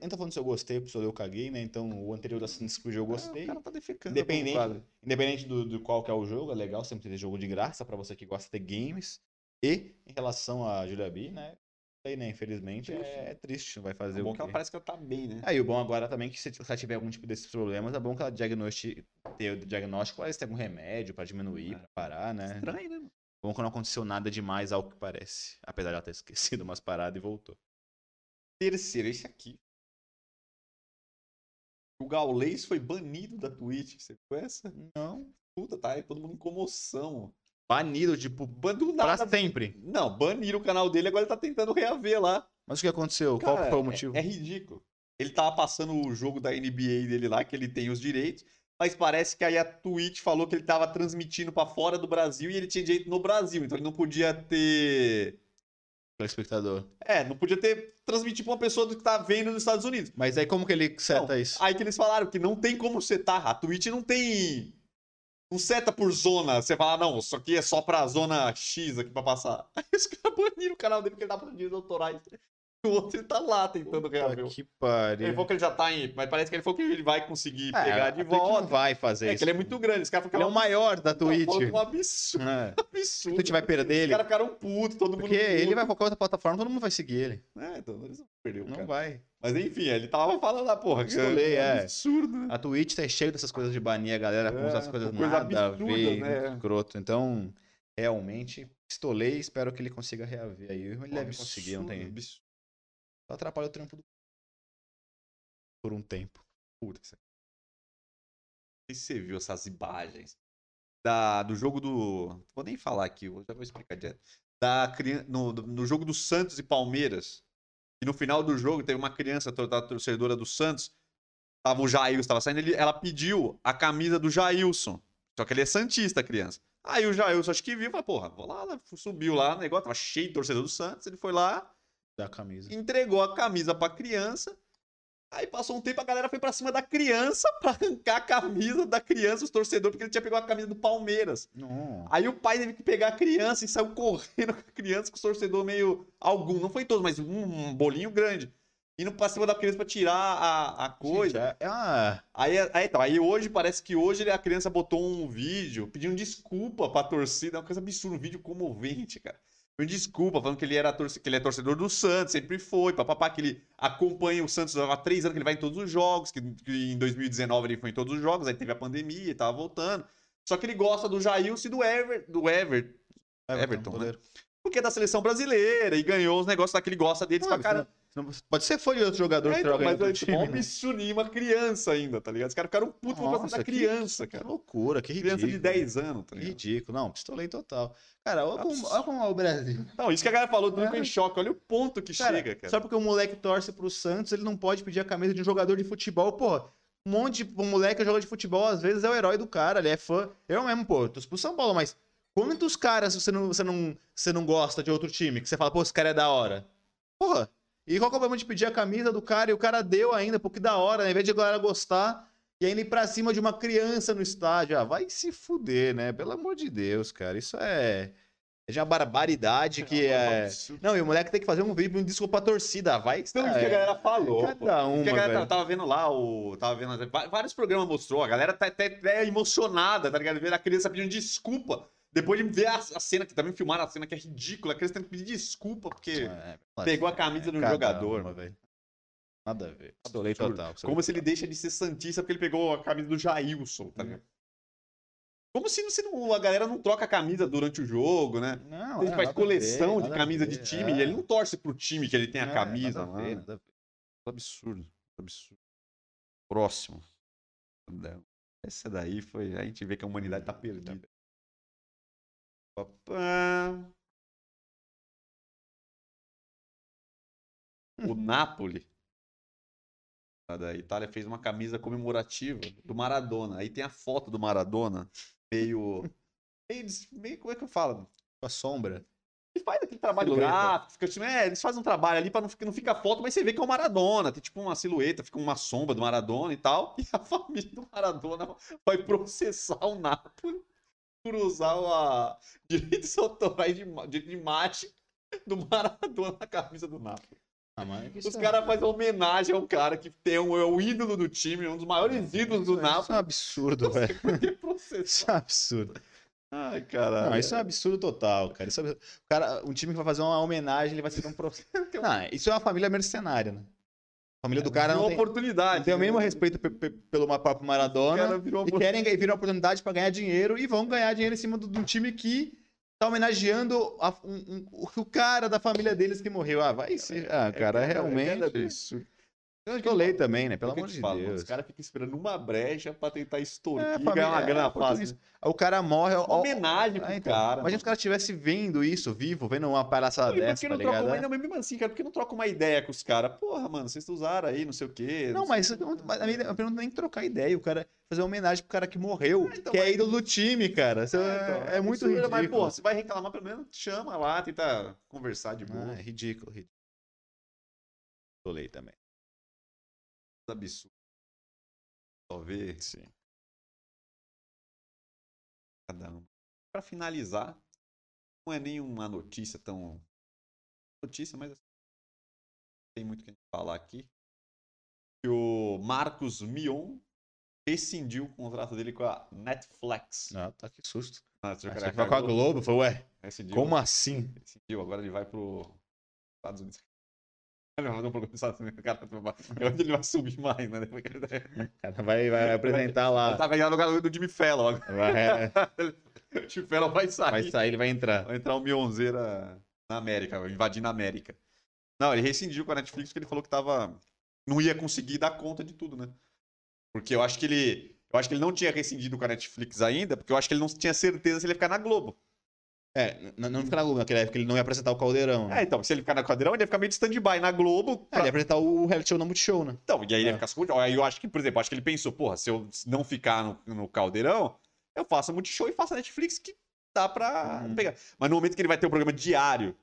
B: Tô falando se eu gostei, porque eu caguei, né? Então o anterior da Assassin's Creed eu
A: É,
B: gostei.
A: o cara tá defecando.
B: Independente, independente do, do qual que é o jogo, é legal sempre ter jogo de graça pra você que gosta de games. E em relação a Julia B, né? Aí, né? Infelizmente é, é triste, não vai fazer
A: É bom
B: o
A: que ela parece que ela tá bem, né?
B: Aí o bom agora também é que se ela tiver algum tipo desses problemas, é bom que ela diagnosti, ter o diagnóstico, parece ter algum remédio pra diminuir,
A: É.
B: pra parar, né?
A: Estranho, né?
B: Bom que não aconteceu nada demais ao que parece. Apesar de ela ter esquecido umas paradas e voltou.
A: Terceiro, esse aqui. O Gaulês foi banido da Twitch. Você viu essa?
B: Não.
A: Puta, tá aí todo mundo em comoção.
B: Banido, tipo,
A: do
B: pra
A: nada.
B: sempre.
A: Não, baniram o canal dele, agora ele tá tentando reaver lá.
B: Mas o que aconteceu? Qual
A: Cara,
B: foi o
A: é-
B: motivo?
A: É, ridículo. Ele tava passando o jogo da NBA dele lá, que ele tem os direitos, mas parece que aí a Twitch falou que ele tava transmitindo pra fora do Brasil e ele tinha direito no Brasil, então ele não podia ter.
B: Telespectador.
A: É, não podia ter transmitir pra uma pessoa que tá vendo nos Estados Unidos.
B: Mas aí como que ele seta
A: Não,
B: isso?
A: Aí que eles falaram que não tem como setar. A Twitch não tem. Não seta por zona. Você fala, não, isso aqui é só pra zona X aqui pra passar. Aí os caras baniram o canal dele porque ele tá direitos autorais. O outro ele tá lá tentando.
B: Puta que
A: Ele
B: pariu.
A: falou que ele já tá em. Mas parece que ele falou que ele vai conseguir
B: É,
A: pegar de
B: Twitch não
A: volta.
B: vai fazer
A: É
B: isso.
A: que ele é muito grande. Os caras
B: Ele é o maior da Twitch.
A: Um absurdo,
B: É.
A: absurdo.
B: A Twitch vai perder
A: Os
B: ele.
A: caras ficaram putos, todo mundo.
B: Porque ele vai qualquer outra plataforma, todo mundo vai seguir ele.
A: É, então eles vão perder o
B: Não
A: cara.
B: vai.
A: Mas enfim, ele tava falando lá, porra. que
B: Pistolei, é.
A: absurdo, né?
B: A Twitch tá cheio dessas coisas de banir a galera com
A: É,
B: essas coisas
A: coisa
B: nada a ver,
A: né?
B: escroto. Então, realmente, pistolei espero que ele consiga reaver aí. Ele deve conseguir, não tem.
A: Absurdo.
B: Atrapalha o trampo do. Por um tempo.
A: Puta, aqui. Não sei se você viu essas imagens da, do jogo do. Vou nem falar aqui, eu já vou explicar direto. Da, no, no jogo do Santos e Palmeiras. E no final do jogo teve uma criança da torcedora do Santos. Tava o Jailson, tava saindo, ele, ela pediu a camisa do Jailson. Só que ele é Santista, a criança. Aí o Jailson, acho que viu, falou, porra, vou lá, né? subiu lá no negócio, tava cheio de torcedor do Santos. Ele foi lá,
B: Da camisa.
A: entregou a camisa pra criança. Aí passou um tempo, a galera foi pra cima da criança pra arrancar a camisa da criança, os torcedores, porque ele tinha pegado a camisa do Palmeiras.
B: Não.
A: Aí o pai teve que pegar a criança e saiu correndo com a criança, com o torcedor meio. Algum, não foi todos, mas um, bolinho grande. Indo pra cima da criança pra tirar a, a coisa.
B: Gente, é, é uma...
A: Aí, aí, então, aí hoje, parece que hoje ele- a criança botou um vídeo pedindo desculpa pra torcida. É uma coisa absurda, um vídeo comovente, cara. Desculpa, falando que ele, era torce, que ele é torcedor do Santos, sempre foi, papapá, que ele acompanha o Santos há três anos, que ele vai em todos os jogos, que, que em 2019 ele foi em todos os jogos, aí teve a pandemia e tava voltando. Só que ele gosta do Jailson e do Ever, do Ever, Everton, né?
B: goleiro.
A: porque é da seleção brasileira e ganhou os negócios lá que ele gosta deles
B: Ah,
A: pra caramba.
B: Pode ser fã de outro jogador
A: É,
B: que
A: então,
B: joga
A: mas
B: outro
A: é tipo,
B: time,
A: um
B: né?
A: absurdinho, uma criança ainda, tá ligado? Os caras ficaram putos por causa da
B: que-
A: criança,
B: Que
A: cara.
B: loucura, que ridículo.
A: Criança de 10 anos, tá
B: Que
A: ligado?
B: ridículo. Não, pistolei total. Cara, olha como, olha como é o Brasil.
A: Não, isso que a galera falou, tudo
B: É.
A: em choque. Olha o ponto que
B: Cara,
A: chega, cara.
B: Só porque o moleque torce pro Santos, ele não pode pedir a camisa de um jogador de futebol. Porra, um monte de um moleque que joga de futebol, às vezes é o herói do cara, ele é fã. Eu mesmo, pô, torço pro São Paulo, mas quantos caras você não, você, não, você não gosta de outro time? Que você fala, pô, esse cara é da hora. Porra, e qual que é o problema de pedir a camisa do cara e o cara deu ainda, porque da hora, né? Ao invés de a galera gostar e ainda ir pra cima de uma criança no estádio. Ah, vai se fuder, né? Pelo amor de Deus, cara. Isso é. É de uma barbaridade que é.
A: Absurdo.
B: Não, e o moleque tem que fazer um vídeo, um desculpa pra torcida. Vai que
A: Então,
B: tá-
A: isso que a galera falou.
B: Cada uma,
A: Porque a galera
B: velho.
A: tava, vendo lá, o. Tava vendo. Vários programas mostrou, a galera tá até, até emocionada, tá ligado? Vendo a criança pedindo desculpa. Depois de ver a, a cena, que também filmaram a cena que é ridícula, a criança tendo que pedir desculpa, porque
B: É,
A: pegou a camisa de um
B: cada
A: jogador.
B: uma, velho. Nada a ver.
A: Adorei
B: Total,
A: Como se ele deixa de ser santista porque ele pegou a camisa do Jailson, tá ligado? Como se, se não- a galera não troca a camisa durante o jogo, né?
B: Não,
A: Ele
B: é,
A: faz coleção
B: ver,
A: de camisa de
B: ver,
A: time
B: é.
A: e ele não torce pro time que ele tem a
B: É,
A: camisa
B: nada a
A: lá.
B: ver, nada a ver.
A: Absurdo, absurdo. Próximo. Essa daí foi. A gente vê que a humanidade tá perdida. Papá. O Napoli lá da Itália fez uma camisa comemorativa do Maradona. Aí tem a foto do Maradona, meio. meio, meio como é que eu falo?
B: Com a sombra.
A: Ele faz aquele trabalho
B: Silhueta.
A: gráfico, fica, tipo, é, eles fazem um trabalho ali pra não ficar, não fica foto, mas você vê que é o Maradona, tem tipo uma silhueta, fica uma sombra do Maradona e tal, e a família do Maradona vai processar o Napoli por usar a direitos autorais de, ima- de imagem do Maradona na camisa do Napoli.
B: Ah, mas
A: Os caras fazem homenagem ao cara que tem um, é o ídolo do time, um dos maiores ídolos do
B: Isso é um
A: Napoli.
B: absurdo, velho. Isso é um absurdo.
A: Ai, caralho.
B: Não, isso é um absurdo total, cara. Isso é absurdo. O cara, um time que vai fazer uma homenagem, ele vai ser um processo. Não, isso é uma família mercenária, né? A família do cara não tem,
A: oportunidade.
B: não tem o
A: né?
B: mínimo respeito pe- pe- pelo próprio
A: O
B: Maradona. E querem virar oportunidade pra ganhar dinheiro e vão ganhar dinheiro em cima de um time que tá homenageando a- um- um- o cara da família deles que morreu. Ah, vai ser. Ah, cara, realmente. Eu lei também, né? Pelo
A: É
B: amor de
A: falo,
B: Deus.
A: Os caras ficam esperando uma brecha pra tentar extorquir
B: É,
A: e
B: família-
A: ganhar uma
B: é,
A: grana
B: oportunista.
A: fácil.
B: O cara morre. ó, ó,
A: Homenagem pro
B: ah, então,
A: cara.
B: Imagina se o cara estivesse vendo isso, vivo, vendo uma palhaçada
A: por
B: dessa, tá
A: não troca
B: ligado?
A: uma, não, mas mesmo assim, cara, por que não troca uma ideia com os caras? Porra, mano, vocês usaram aí, não sei o quê.
B: Não,
A: sei
B: mas, não- mas a minha pergunta não é nem trocar ideia. O cara fazer uma homenagem pro cara que morreu,
A: É, então,
B: que é
A: mas-
B: ídolo do time, cara. Isso é,
A: então,
B: é muito
A: absurdo,
B: ridículo.
A: Mas, pô, você vai reclamar, pelo menos chama lá, tenta conversar de boa.
B: Ah, é ridículo, ridículo. Tolei também.
A: Absurdo. Só ver
B: Sim.
A: cada um. Pra finalizar, não é nenhuma notícia tão. Notícia, mas assim, tem muito que a gente falar aqui. Que o Marcos Mion rescindiu o contrato dele com a Netflix.
B: Ah, tá que susto.
A: Ah,
B: que vai com a Globo. Falei, ué,
A: Rescindiu,
B: como assim?
A: rescindiu, agora ele vai pro Estados Unidos. Um Unidos, cara. É ele vai subir mais, né? Ele
B: O cara vai, vai apresentar lá.
A: Ele tá pegando o garoto do Jimmy Fallon. agora.
B: Vai,
A: O Jimmy Fallon vai sair.
B: vai sair, ele vai entrar.
A: Vai entrar o Mionzeira na América, vai invadir na América. Não, ele rescindiu com a Netflix porque ele falou que tava. Não ia conseguir dar conta de tudo, né? Porque eu acho que ele. Eu acho que ele não tinha rescindido com a Netflix ainda, porque eu acho que ele não tinha certeza se ele ia ficar na Globo.
B: É, não fica na Globo naquela época, ele não ia apresentar o Caldeirão. né?
A: É, então, se ele ficar na quadrão, ele ia ficar meio de stand-by na Globo.
B: É,
A: pra-
B: ele ia apresentar o reality show no Multishow, né?
A: Então, e aí ele
B: É.
A: ia ficar escondido. Aí eu acho que, por exemplo, acho que ele pensou, porra, se eu não ficar no, no Caldeirão, eu faço a Multishow e faço a Netflix que dá pra
B: Hum.
A: pegar. Mas no momento que ele vai ter um programa diário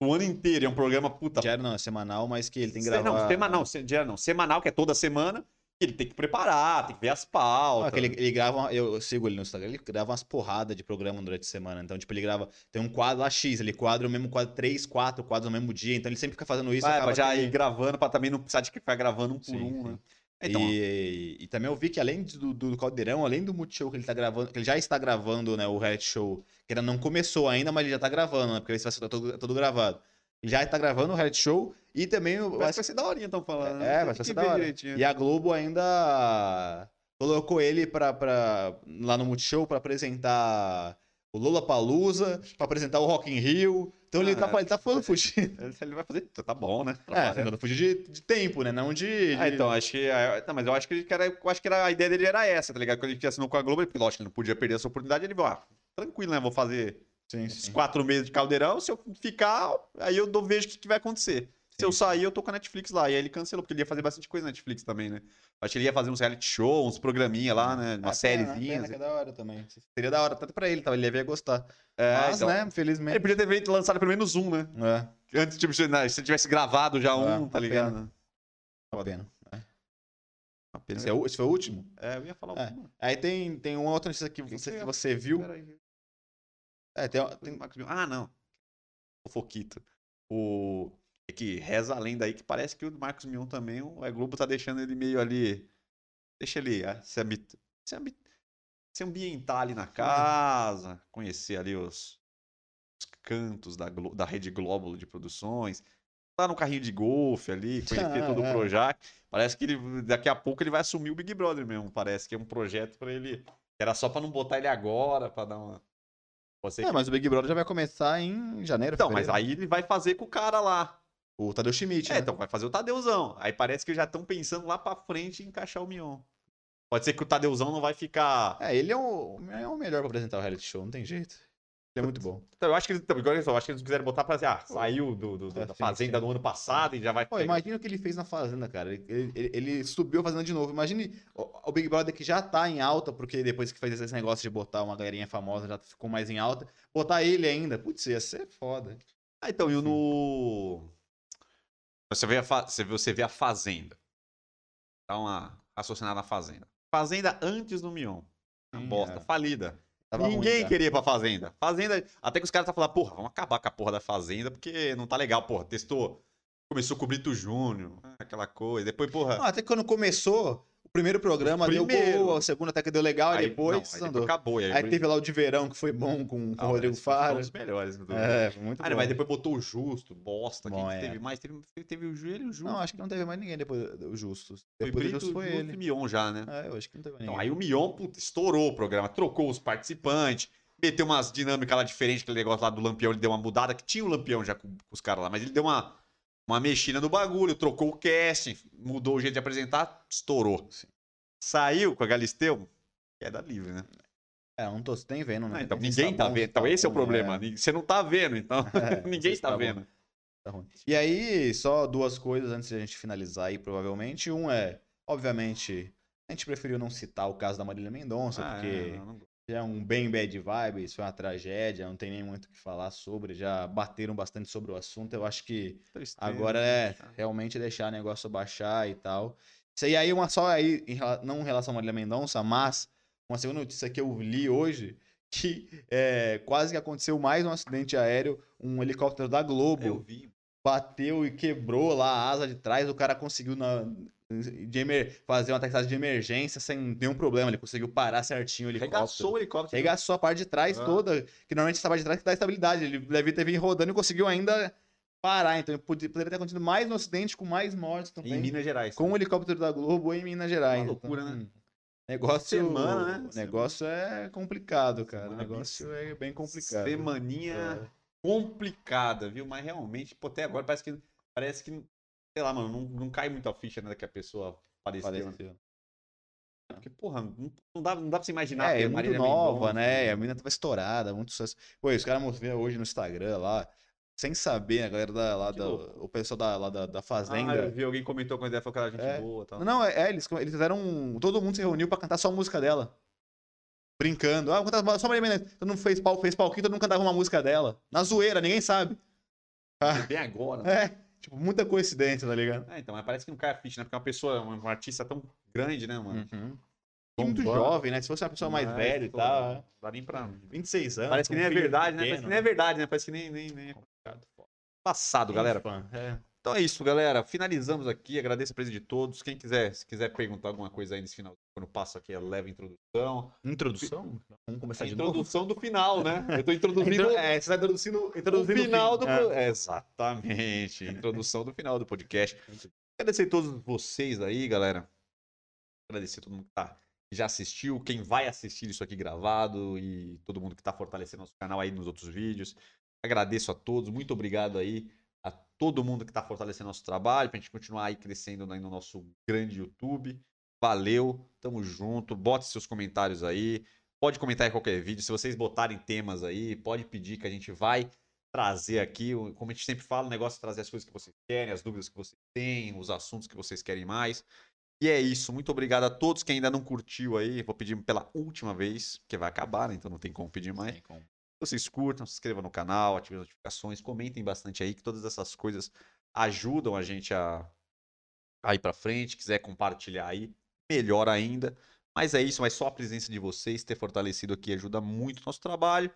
A: o ano inteiro. É um programa, puta.
B: Diário não, é semanal, mas que ele tem que gravar.
A: Não, semanal, se- diário não. Semanal, que é toda semana. Ele tem que preparar, tem que ver as
B: Ah,
A: pautas.
B: que ele, ele grava, eu sigo ele no Instagram, ele grava umas porradas de programa durante a semana. Então, tipo, ele grava, tem um quadro lá X, ele quadra o mesmo quadro, três, quatro quadros no mesmo dia. Então ele sempre fica fazendo isso.
A: Vai,
B: acaba
A: pra já ir gravando, pra também não precisar de ficar gravando um por
B: Sim,
A: um,
B: sim.
A: né? Então,
B: e, e também eu vi que além do, do Caldeirão, além do Multishow que ele tá gravando, que ele já está gravando, né, o reality show, que ainda não começou ainda, mas ele já tá gravando, né, porque esse vai ser todo, todo gravado. Ele já tá gravando o reality show e também o-
A: Parece que vai ser da horinha, então falando.
B: É,
A: Tem
B: vai ser da hora.
A: direitinho.
B: E a Globo ainda colocou ele pra, pra, lá no Multishow pra apresentar o Lola Palusa, pra apresentar o Rock in Rio. Então ele,
A: Ah,
B: tá, ele tá falando fugir.
A: Ele- Ele vai fazer. Tá bom, né?
B: É, tentando fugir de, de tempo, né? Não de.
A: Ah, então, acho que. ah, Não, mas eu acho que ele era, acho que era, a ideia dele era essa, tá ligado? Quando ele assinou com a Globo, ele, lógico, ele não podia perder essa oportunidade, ele falou, ah, tranquilo, né? Vou fazer
B: Sim, sim.
A: quatro meses de caldeirão. Se eu ficar, aí eu dou, vejo o que, que vai acontecer. Se eu sair, eu tô com a Netflix lá. E aí ele cancelou, porque ele ia fazer bastante coisa na Netflix também, né? Acho que ele ia fazer uns reality show, uns programinha lá, né? Uma
B: É,
A: sériezinha.
B: que é da hora também. Seria da hora, tanto pra ele, tá? ele ia gostar.
A: É,
B: Mas,
A: então,
B: né,
A: Ele
B: felizmente.
A: podia ter feito, lançado pelo menos um, né?
B: É,
A: Antes, tipo, se se ele tivesse gravado já um,
B: É,
A: tá ligado?
B: pena. É.
A: Uma pena.
B: Esse, é o- esse foi o último?
A: É, eu ia falar
B: É.
A: um.
B: Aí tem, tem uma outra notícia que
A: que
B: você, que você viu.
A: Peraí.
B: É, tem,
A: Tem Marcos Mion. Ah, não. O Foquito. O. É que reza a lenda aí que parece que o Marcos Mion também, o a Globo tá deixando ele meio ali. Deixa ele ah, se, habit... se, habit... se ambientar ali na casa, conhecer ali os, os cantos da, Glo... da Rede Glóbulo de produções. Lá no carrinho de golfe ali, conhecer
B: Ah,
A: todo o
B: é.
A: Projac. Parece que ele, daqui a pouco ele vai assumir o Big Brother mesmo. Parece que é um projeto pra ele. Era só pra não botar ele agora, pra dar uma. Ser
B: É,
A: que
B: mas o Big Brother já vai começar em janeiro,
A: então, mas
B: fevereiro.
A: aí ele vai fazer com o cara lá.
B: O Tadeu Schmidt,
A: É,
B: né?
A: então vai fazer o Tadeuzão. Aí parece que já estão pensando lá pra frente em encaixar o Mion. Pode ser que o Tadeuzão não vai ficar.
B: É, ele é o, é o melhor pra apresentar o reality show, não tem jeito. É muito bom.
A: Então, eu acho que eles, então, igual acho que eles quiseram botar pra dizer, ah, saiu do, do- do-
B: É,
A: da
B: sim,
A: Fazenda
B: sim.
A: do ano passado e já vai.
B: Pô, imagina o que ele fez na Fazenda, cara. Ele, ele- ele subiu a Fazenda de novo. Imagine o, o Big Brother que já tá em alta, porque depois que fez esse negócio de botar uma galerinha famosa, já ficou mais em alta. Botar ele ainda, putz, ia ser foda.
A: Ah, então, e o no. Você vê, a fa- você, vê, você vê a Fazenda. Dá uma raciocinada na Fazenda. Fazenda antes do Mion. Uma bosta,
B: é.
A: falida.
B: Tava
A: Ninguém queria ir pra Fazenda. Fazenda. Até que os caras tá falando, porra, vamos acabar com a porra da Fazenda, porque não tá legal, porra. Testou. Começou com o Brito Júnior, aquela coisa. Depois, porra.
B: Não, até que quando começou, o primeiro programa deu
A: primeiro.
B: boa, o segundo até que deu legal, aí, depois
A: não, aí
B: andou.
A: acabou. Aí,
B: Aí teve lá o de verão, que foi bom com, com
A: Ah,
B: o Rodrigo
A: foi
B: Faro.
A: um dos melhores. Do...
B: É, foi muito
A: Ah,
B: bom.
A: mas depois botou o Justo, bosta.
B: Bom,
A: Quem que
B: é.
A: teve mais? Teve, teve o Júlio e o Justo.
B: Não, acho que não teve mais ninguém depois do Justus.
A: foi
B: Depois do
A: Brito,
B: foi
A: Justo e
B: ele.
A: Mion já, né?
B: É, eu acho que não teve mais
A: Então,
B: ninguém.
A: aí o Mion, puta, estourou o programa, trocou os participantes, meteu umas dinâmicas lá diferentes, aquele negócio lá do Lampião, ele deu uma mudada, que tinha o Lampião já com, com os caras lá, mas ele deu uma, uma mexida no bagulho, trocou o casting, mudou o jeito de apresentar, estourou.
B: Sim.
A: Saiu com a Galisteu, queda livre, né?
B: É, não tô nem vendo, né?
A: Ah, então ninguém tá
B: bom,
A: vendo, então
B: tá
A: esse é o problema, você não tá vendo, então
B: É,
A: ninguém tá
B: tá bom.
A: vendo.
B: Tá ruim. E aí, só duas coisas antes de a gente finalizar aí, provavelmente. Um é, obviamente, a gente preferiu não citar o caso da Marília Mendonça,
A: Ah,
B: porque
A: é, não,
B: é um bem bad vibes, foi uma tragédia, não tem nem muito o que falar sobre, já bateram bastante sobre o assunto. Eu acho que
A: tristeza,
B: agora
A: né?
B: é realmente deixar o negócio baixar e tal. Isso aí, aí uma só aí, em não em relação a Marília Mendonça, mas uma segunda notícia que eu li hoje, que é, quase que aconteceu mais um acidente aéreo, um helicóptero da Globo
A: Eu vi.
B: Bateu e quebrou lá a asa de trás, o cara conseguiu na, emer- fazer uma aterrissagem de emergência sem nenhum problema, ele conseguiu parar certinho o helicóptero.
A: Regaçou o helicóptero.
B: Regaçou a parte de trás
A: Ah.
B: toda, que normalmente essa parte de trás que dá estabilidade. Ele deve ter vindo rodando e conseguiu ainda parar. Então poderia ter acontecido mais um acidente com mais mortes também.
A: Em Minas Gerais.
B: com o helicóptero da Globo em Minas Gerais.
A: Uma loucura,
B: Então,
A: né?
B: Negócio,
A: Semana, né?
B: negócio é complicado, cara.
A: Semana
B: o negócio é bem complicado.
A: Semaninha
B: É.
A: complicada, viu? Mas realmente, pô, até agora parece que. Parece que. Sei lá, mano, não, não cai muito a ficha, né, que a pessoa faleceu. né?
B: Faleceu.
A: Porque, porra, não, dá, não dá pra você imaginar.
B: É, é muito
A: Marília
B: nova,
A: Mendonça,
B: né? A menina tava estourada, muito sucesso. Pô, e os caras mostraram hoje no Instagram lá, sem saber, a galera da, lá da, o pessoal da, lá da, da
A: Ah, eu
B: Fazenda.
A: vi alguém comentou com a ideia, falou que era gente
B: É.
A: boa e tal.
B: não, é, é, eles, eles fizeram. um- Todo mundo se reuniu pra cantar só a música dela. Brincando. Ah, vou cantar só Maria Mendonça. Todo mundo fez, pau, fez palquinho, todo mundo cantava uma música dela. Na zoeira, ninguém sabe.
A: Bem agora. né?
B: É, tipo, muita coincidência, tá ligado?
A: É, então, mas parece que não cai a ficha, né? Porque é uma pessoa, um artista tão grande, né, mano?
B: Uhum. Muito
A: Bombando.
B: jovem, né? Se fosse uma pessoa mais
A: Mas,
B: velha e tal. é.
A: Não dá nem pra.
B: 26 anos.
A: Parece que nem é verdade, né? Parece
B: pequeno,
A: que nem é verdade, né? Parece que nem, nem, nem é
B: Complicado,
A: passado, galera.
B: É.
A: Então é isso, galera. Finalizamos aqui. Agradeço a presença de todos. Quem quiser, se quiser perguntar alguma coisa aí nesse final, quando passo aqui a leve introdução.
B: Introdução? Vamos começar
A: A
B: de novo?
A: introdução do final, né? Eu tô introduzindo
B: Intro- É, você tá introduzindo,
A: o
B: introduzindo
A: final do.
B: É.
A: Exatamente. Introdução do final do podcast. Agradecer a todos vocês aí, galera. Agradecer a todo mundo que tá, já assistiu, quem vai assistir isso aqui gravado e todo mundo que tá fortalecendo nosso canal aí nos outros vídeos. Agradeço a todos, muito obrigado aí a todo mundo que tá fortalecendo nosso trabalho, pra gente continuar aí crescendo aí no nosso grande YouTube. Valeu, tamo junto. Bote seus comentários aí. Pode comentar em qualquer vídeo. Se vocês botarem temas aí, pode pedir que a gente vai trazer aqui. Como a gente sempre fala, o negócio é trazer as coisas que vocês querem, as dúvidas que vocês têm, os assuntos que vocês querem mais. E é isso. Muito obrigado a todos que ainda não curtiu aí. Vou pedir pela última vez, porque vai acabar, né? Então não tem como pedir mais.
B: Como.
A: Vocês curtam, se inscrevam no canal, ativem as notificações, comentem bastante aí, que todas essas coisas ajudam a gente a, a ir pra frente. Quiser compartilhar aí, melhor ainda. Mas é isso, mas só a presença de vocês, ter fortalecido aqui, ajuda muito o nosso trabalho.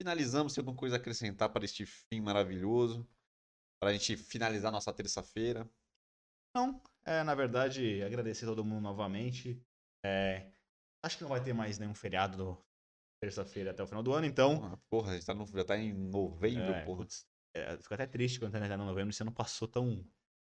A: Finalizamos, tem alguma coisa a acrescentar para este fim maravilhoso? Para a gente finalizar nossa terça-feira.
B: Não, é, na verdade, agradecer a todo mundo novamente. É, acho que não vai ter mais nenhum feriado do terça-feira até o final do ano, então.
A: Ah, porra, a gente tá no- já tá em novembro,
B: É,
A: porra.
B: putz, é, fico até triste quando tá no novembro, esse ano passou tão,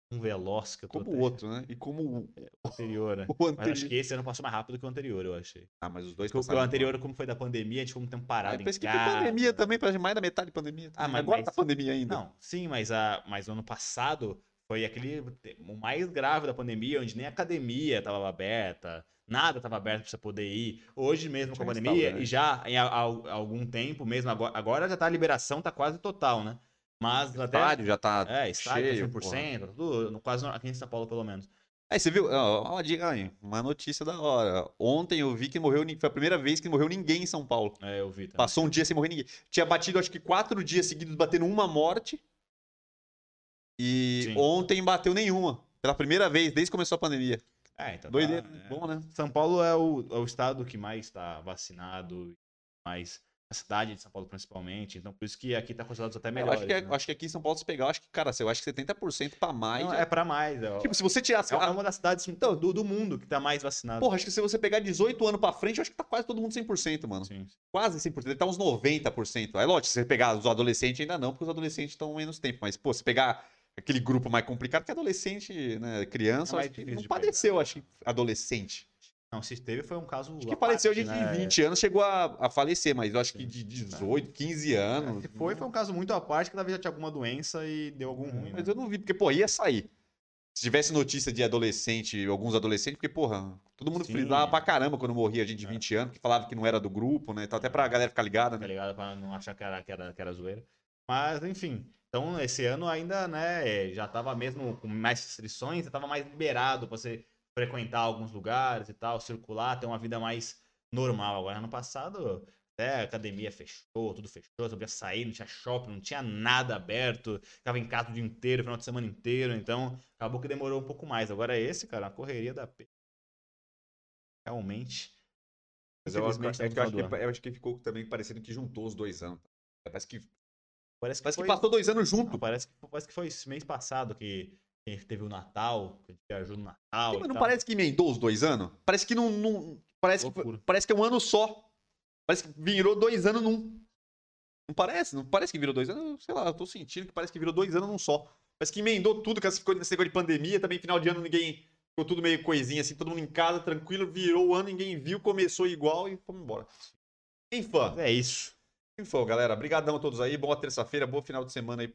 B: tão veloz que eu tô
A: Como o outro, né? E como o,
B: o anterior, né?
A: o
B: Mas
A: anterior.
B: acho que esse ano passou mais rápido que o anterior, eu achei.
A: Ah, mas os dois
B: Porque o
A: passaram
B: anterior, como foi da pandemia, a gente ficou um tempo parado
A: Ah,
B: em
A: que
B: casa.
A: pandemia também, parece mais da metade de pandemia.
B: Ah, mas-
A: Agora
B: mas-
A: tá pandemia ainda.
B: Não, sim, mas, a, mas o ano passado foi aquele o mais grave da pandemia, onde nem a academia estava aberta, nada estava aberto para você poder ir. Hoje mesmo com a pandemia, e já em a- a- algum tempo mesmo, agora, agora já tá a liberação, tá quase total, né? Mas
A: O
B: até.
A: estádio já tá
B: É, estádio
A: cheio,
B: tá
A: porra.
B: 100%, tudo, no- quase aqui em São Paulo pelo menos.
A: Aí você viu, ó, uma dica aí, uma notícia da hora. Ontem eu vi que morreu, foi a primeira vez que morreu ninguém em São Paulo.
B: É, eu vi também.
A: Passou um dia sem morrer ninguém. Tinha batido acho que quatro dias seguidos batendo uma morte. E
B: Sim.
A: ontem bateu nenhuma. Pela primeira vez, desde que começou a pandemia.
B: É, então tá-
A: Doideira,
B: é.
A: bom, né?
B: São Paulo é o, é o estado que mais está vacinado, mais a cidade de São Paulo principalmente, então por isso que aqui tá com os dados até
A: Eu acho que, é-
B: né?
A: acho que aqui em São Paulo, se pegar, acho que, cara, eu acho que 70% pra mais.
B: Não,
A: já-
B: é pra mais. É,
A: Tipo, se você tirasse.
B: é uma das cidades então, do, do mundo que tá mais vacinado.
A: Porra, acho que se você pegar 18 anos pra frente, eu acho que tá quase todo mundo 100%, mano.
B: Sim.
A: Quase 100%. Deve tá uns 90%. Aí, lógico, se você pegar os adolescentes, ainda não, porque os adolescentes estão menos tempo. Mas, pô, se pegar aquele grupo mais complicado, que é adolescente, né? Criança,
B: É
A: acho que não
B: de
A: padeceu,
B: pegar.
A: acho que adolescente.
B: Não, se teve foi um caso.
A: Acho que faleceu
B: parte,
A: gente
B: né?
A: de 20 anos, chegou a, a falecer, mas eu acho que de 18, 15 anos.
B: Se foi, foi um caso muito à parte que talvez já tinha alguma doença e deu algum ruim.
A: Mas
B: né?
A: eu não vi, porque, pô, ia sair. Se tivesse notícia de adolescente, alguns adolescentes, porque, porra, todo mundo
B: Sim.
A: frisava pra caramba quando morria gente de
B: É.
A: 20 anos, que falava que não era do grupo, né? Então, até pra galera ficar ligada,
B: tá
A: né?
B: ligado? Pra não achar que era, que era, que era zoeira. Mas, enfim. Então, esse ano ainda, né, já tava mesmo com mais restrições, já tava mais liberado pra você frequentar alguns lugares e tal, circular, ter uma vida mais normal. Agora, ano passado, até a academia fechou, tudo fechou, você podia sair, não tinha shopping, não tinha nada aberto, ficava em casa o dia inteiro, final de semana inteiro, então acabou que demorou um pouco mais. Agora esse, cara, a correria da P. Realmente.
A: Mas eu, acho- é
B: tá
A: que eu acho que, eu acho que ficou também parecendo que juntou os dois anos. Parece que,
B: Parece que,
A: parece que
B: foi-
A: passou dois anos junto.
B: Não, parece, que, parece que foi esse mês passado que, que teve o Natal, que a gente viajou no Natal.
A: Sim, mas não
B: tal.
A: parece que emendou os dois anos? Parece que não. não- parece, que, parece que é um ano só. Parece que virou dois anos num. Não parece? Não parece que virou dois anos? Sei lá, eu tô sentindo que parece que virou dois anos num só. Parece que emendou tudo, que ficou nesse negócio de pandemia, também final de ano ninguém. Ficou tudo meio coisinha assim, todo mundo em casa, tranquilo, virou o ano, ninguém viu, começou igual e fomos embora. Enfim,
B: É isso.
A: enfim, galera. Obrigadão a todos aí. Boa terça-feira, bom final de semana aí.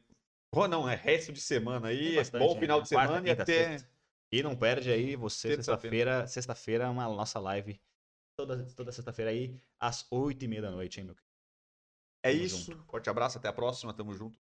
A: Boa não, é resto de semana aí.
B: Tem bastante,
A: bom
B: né?
A: final de
B: Quarta,
A: semana e
B: quinta,
A: até.
B: sexta. E não perde aí, você, sexta-feira, sexta-feira, uma nossa live. Toda, toda sexta-feira aí, às oito e meia da noite, hein, meu querido?
A: É
B: Tamo
A: isso.
B: junto.
A: Forte abraço, até a próxima. Tamo junto.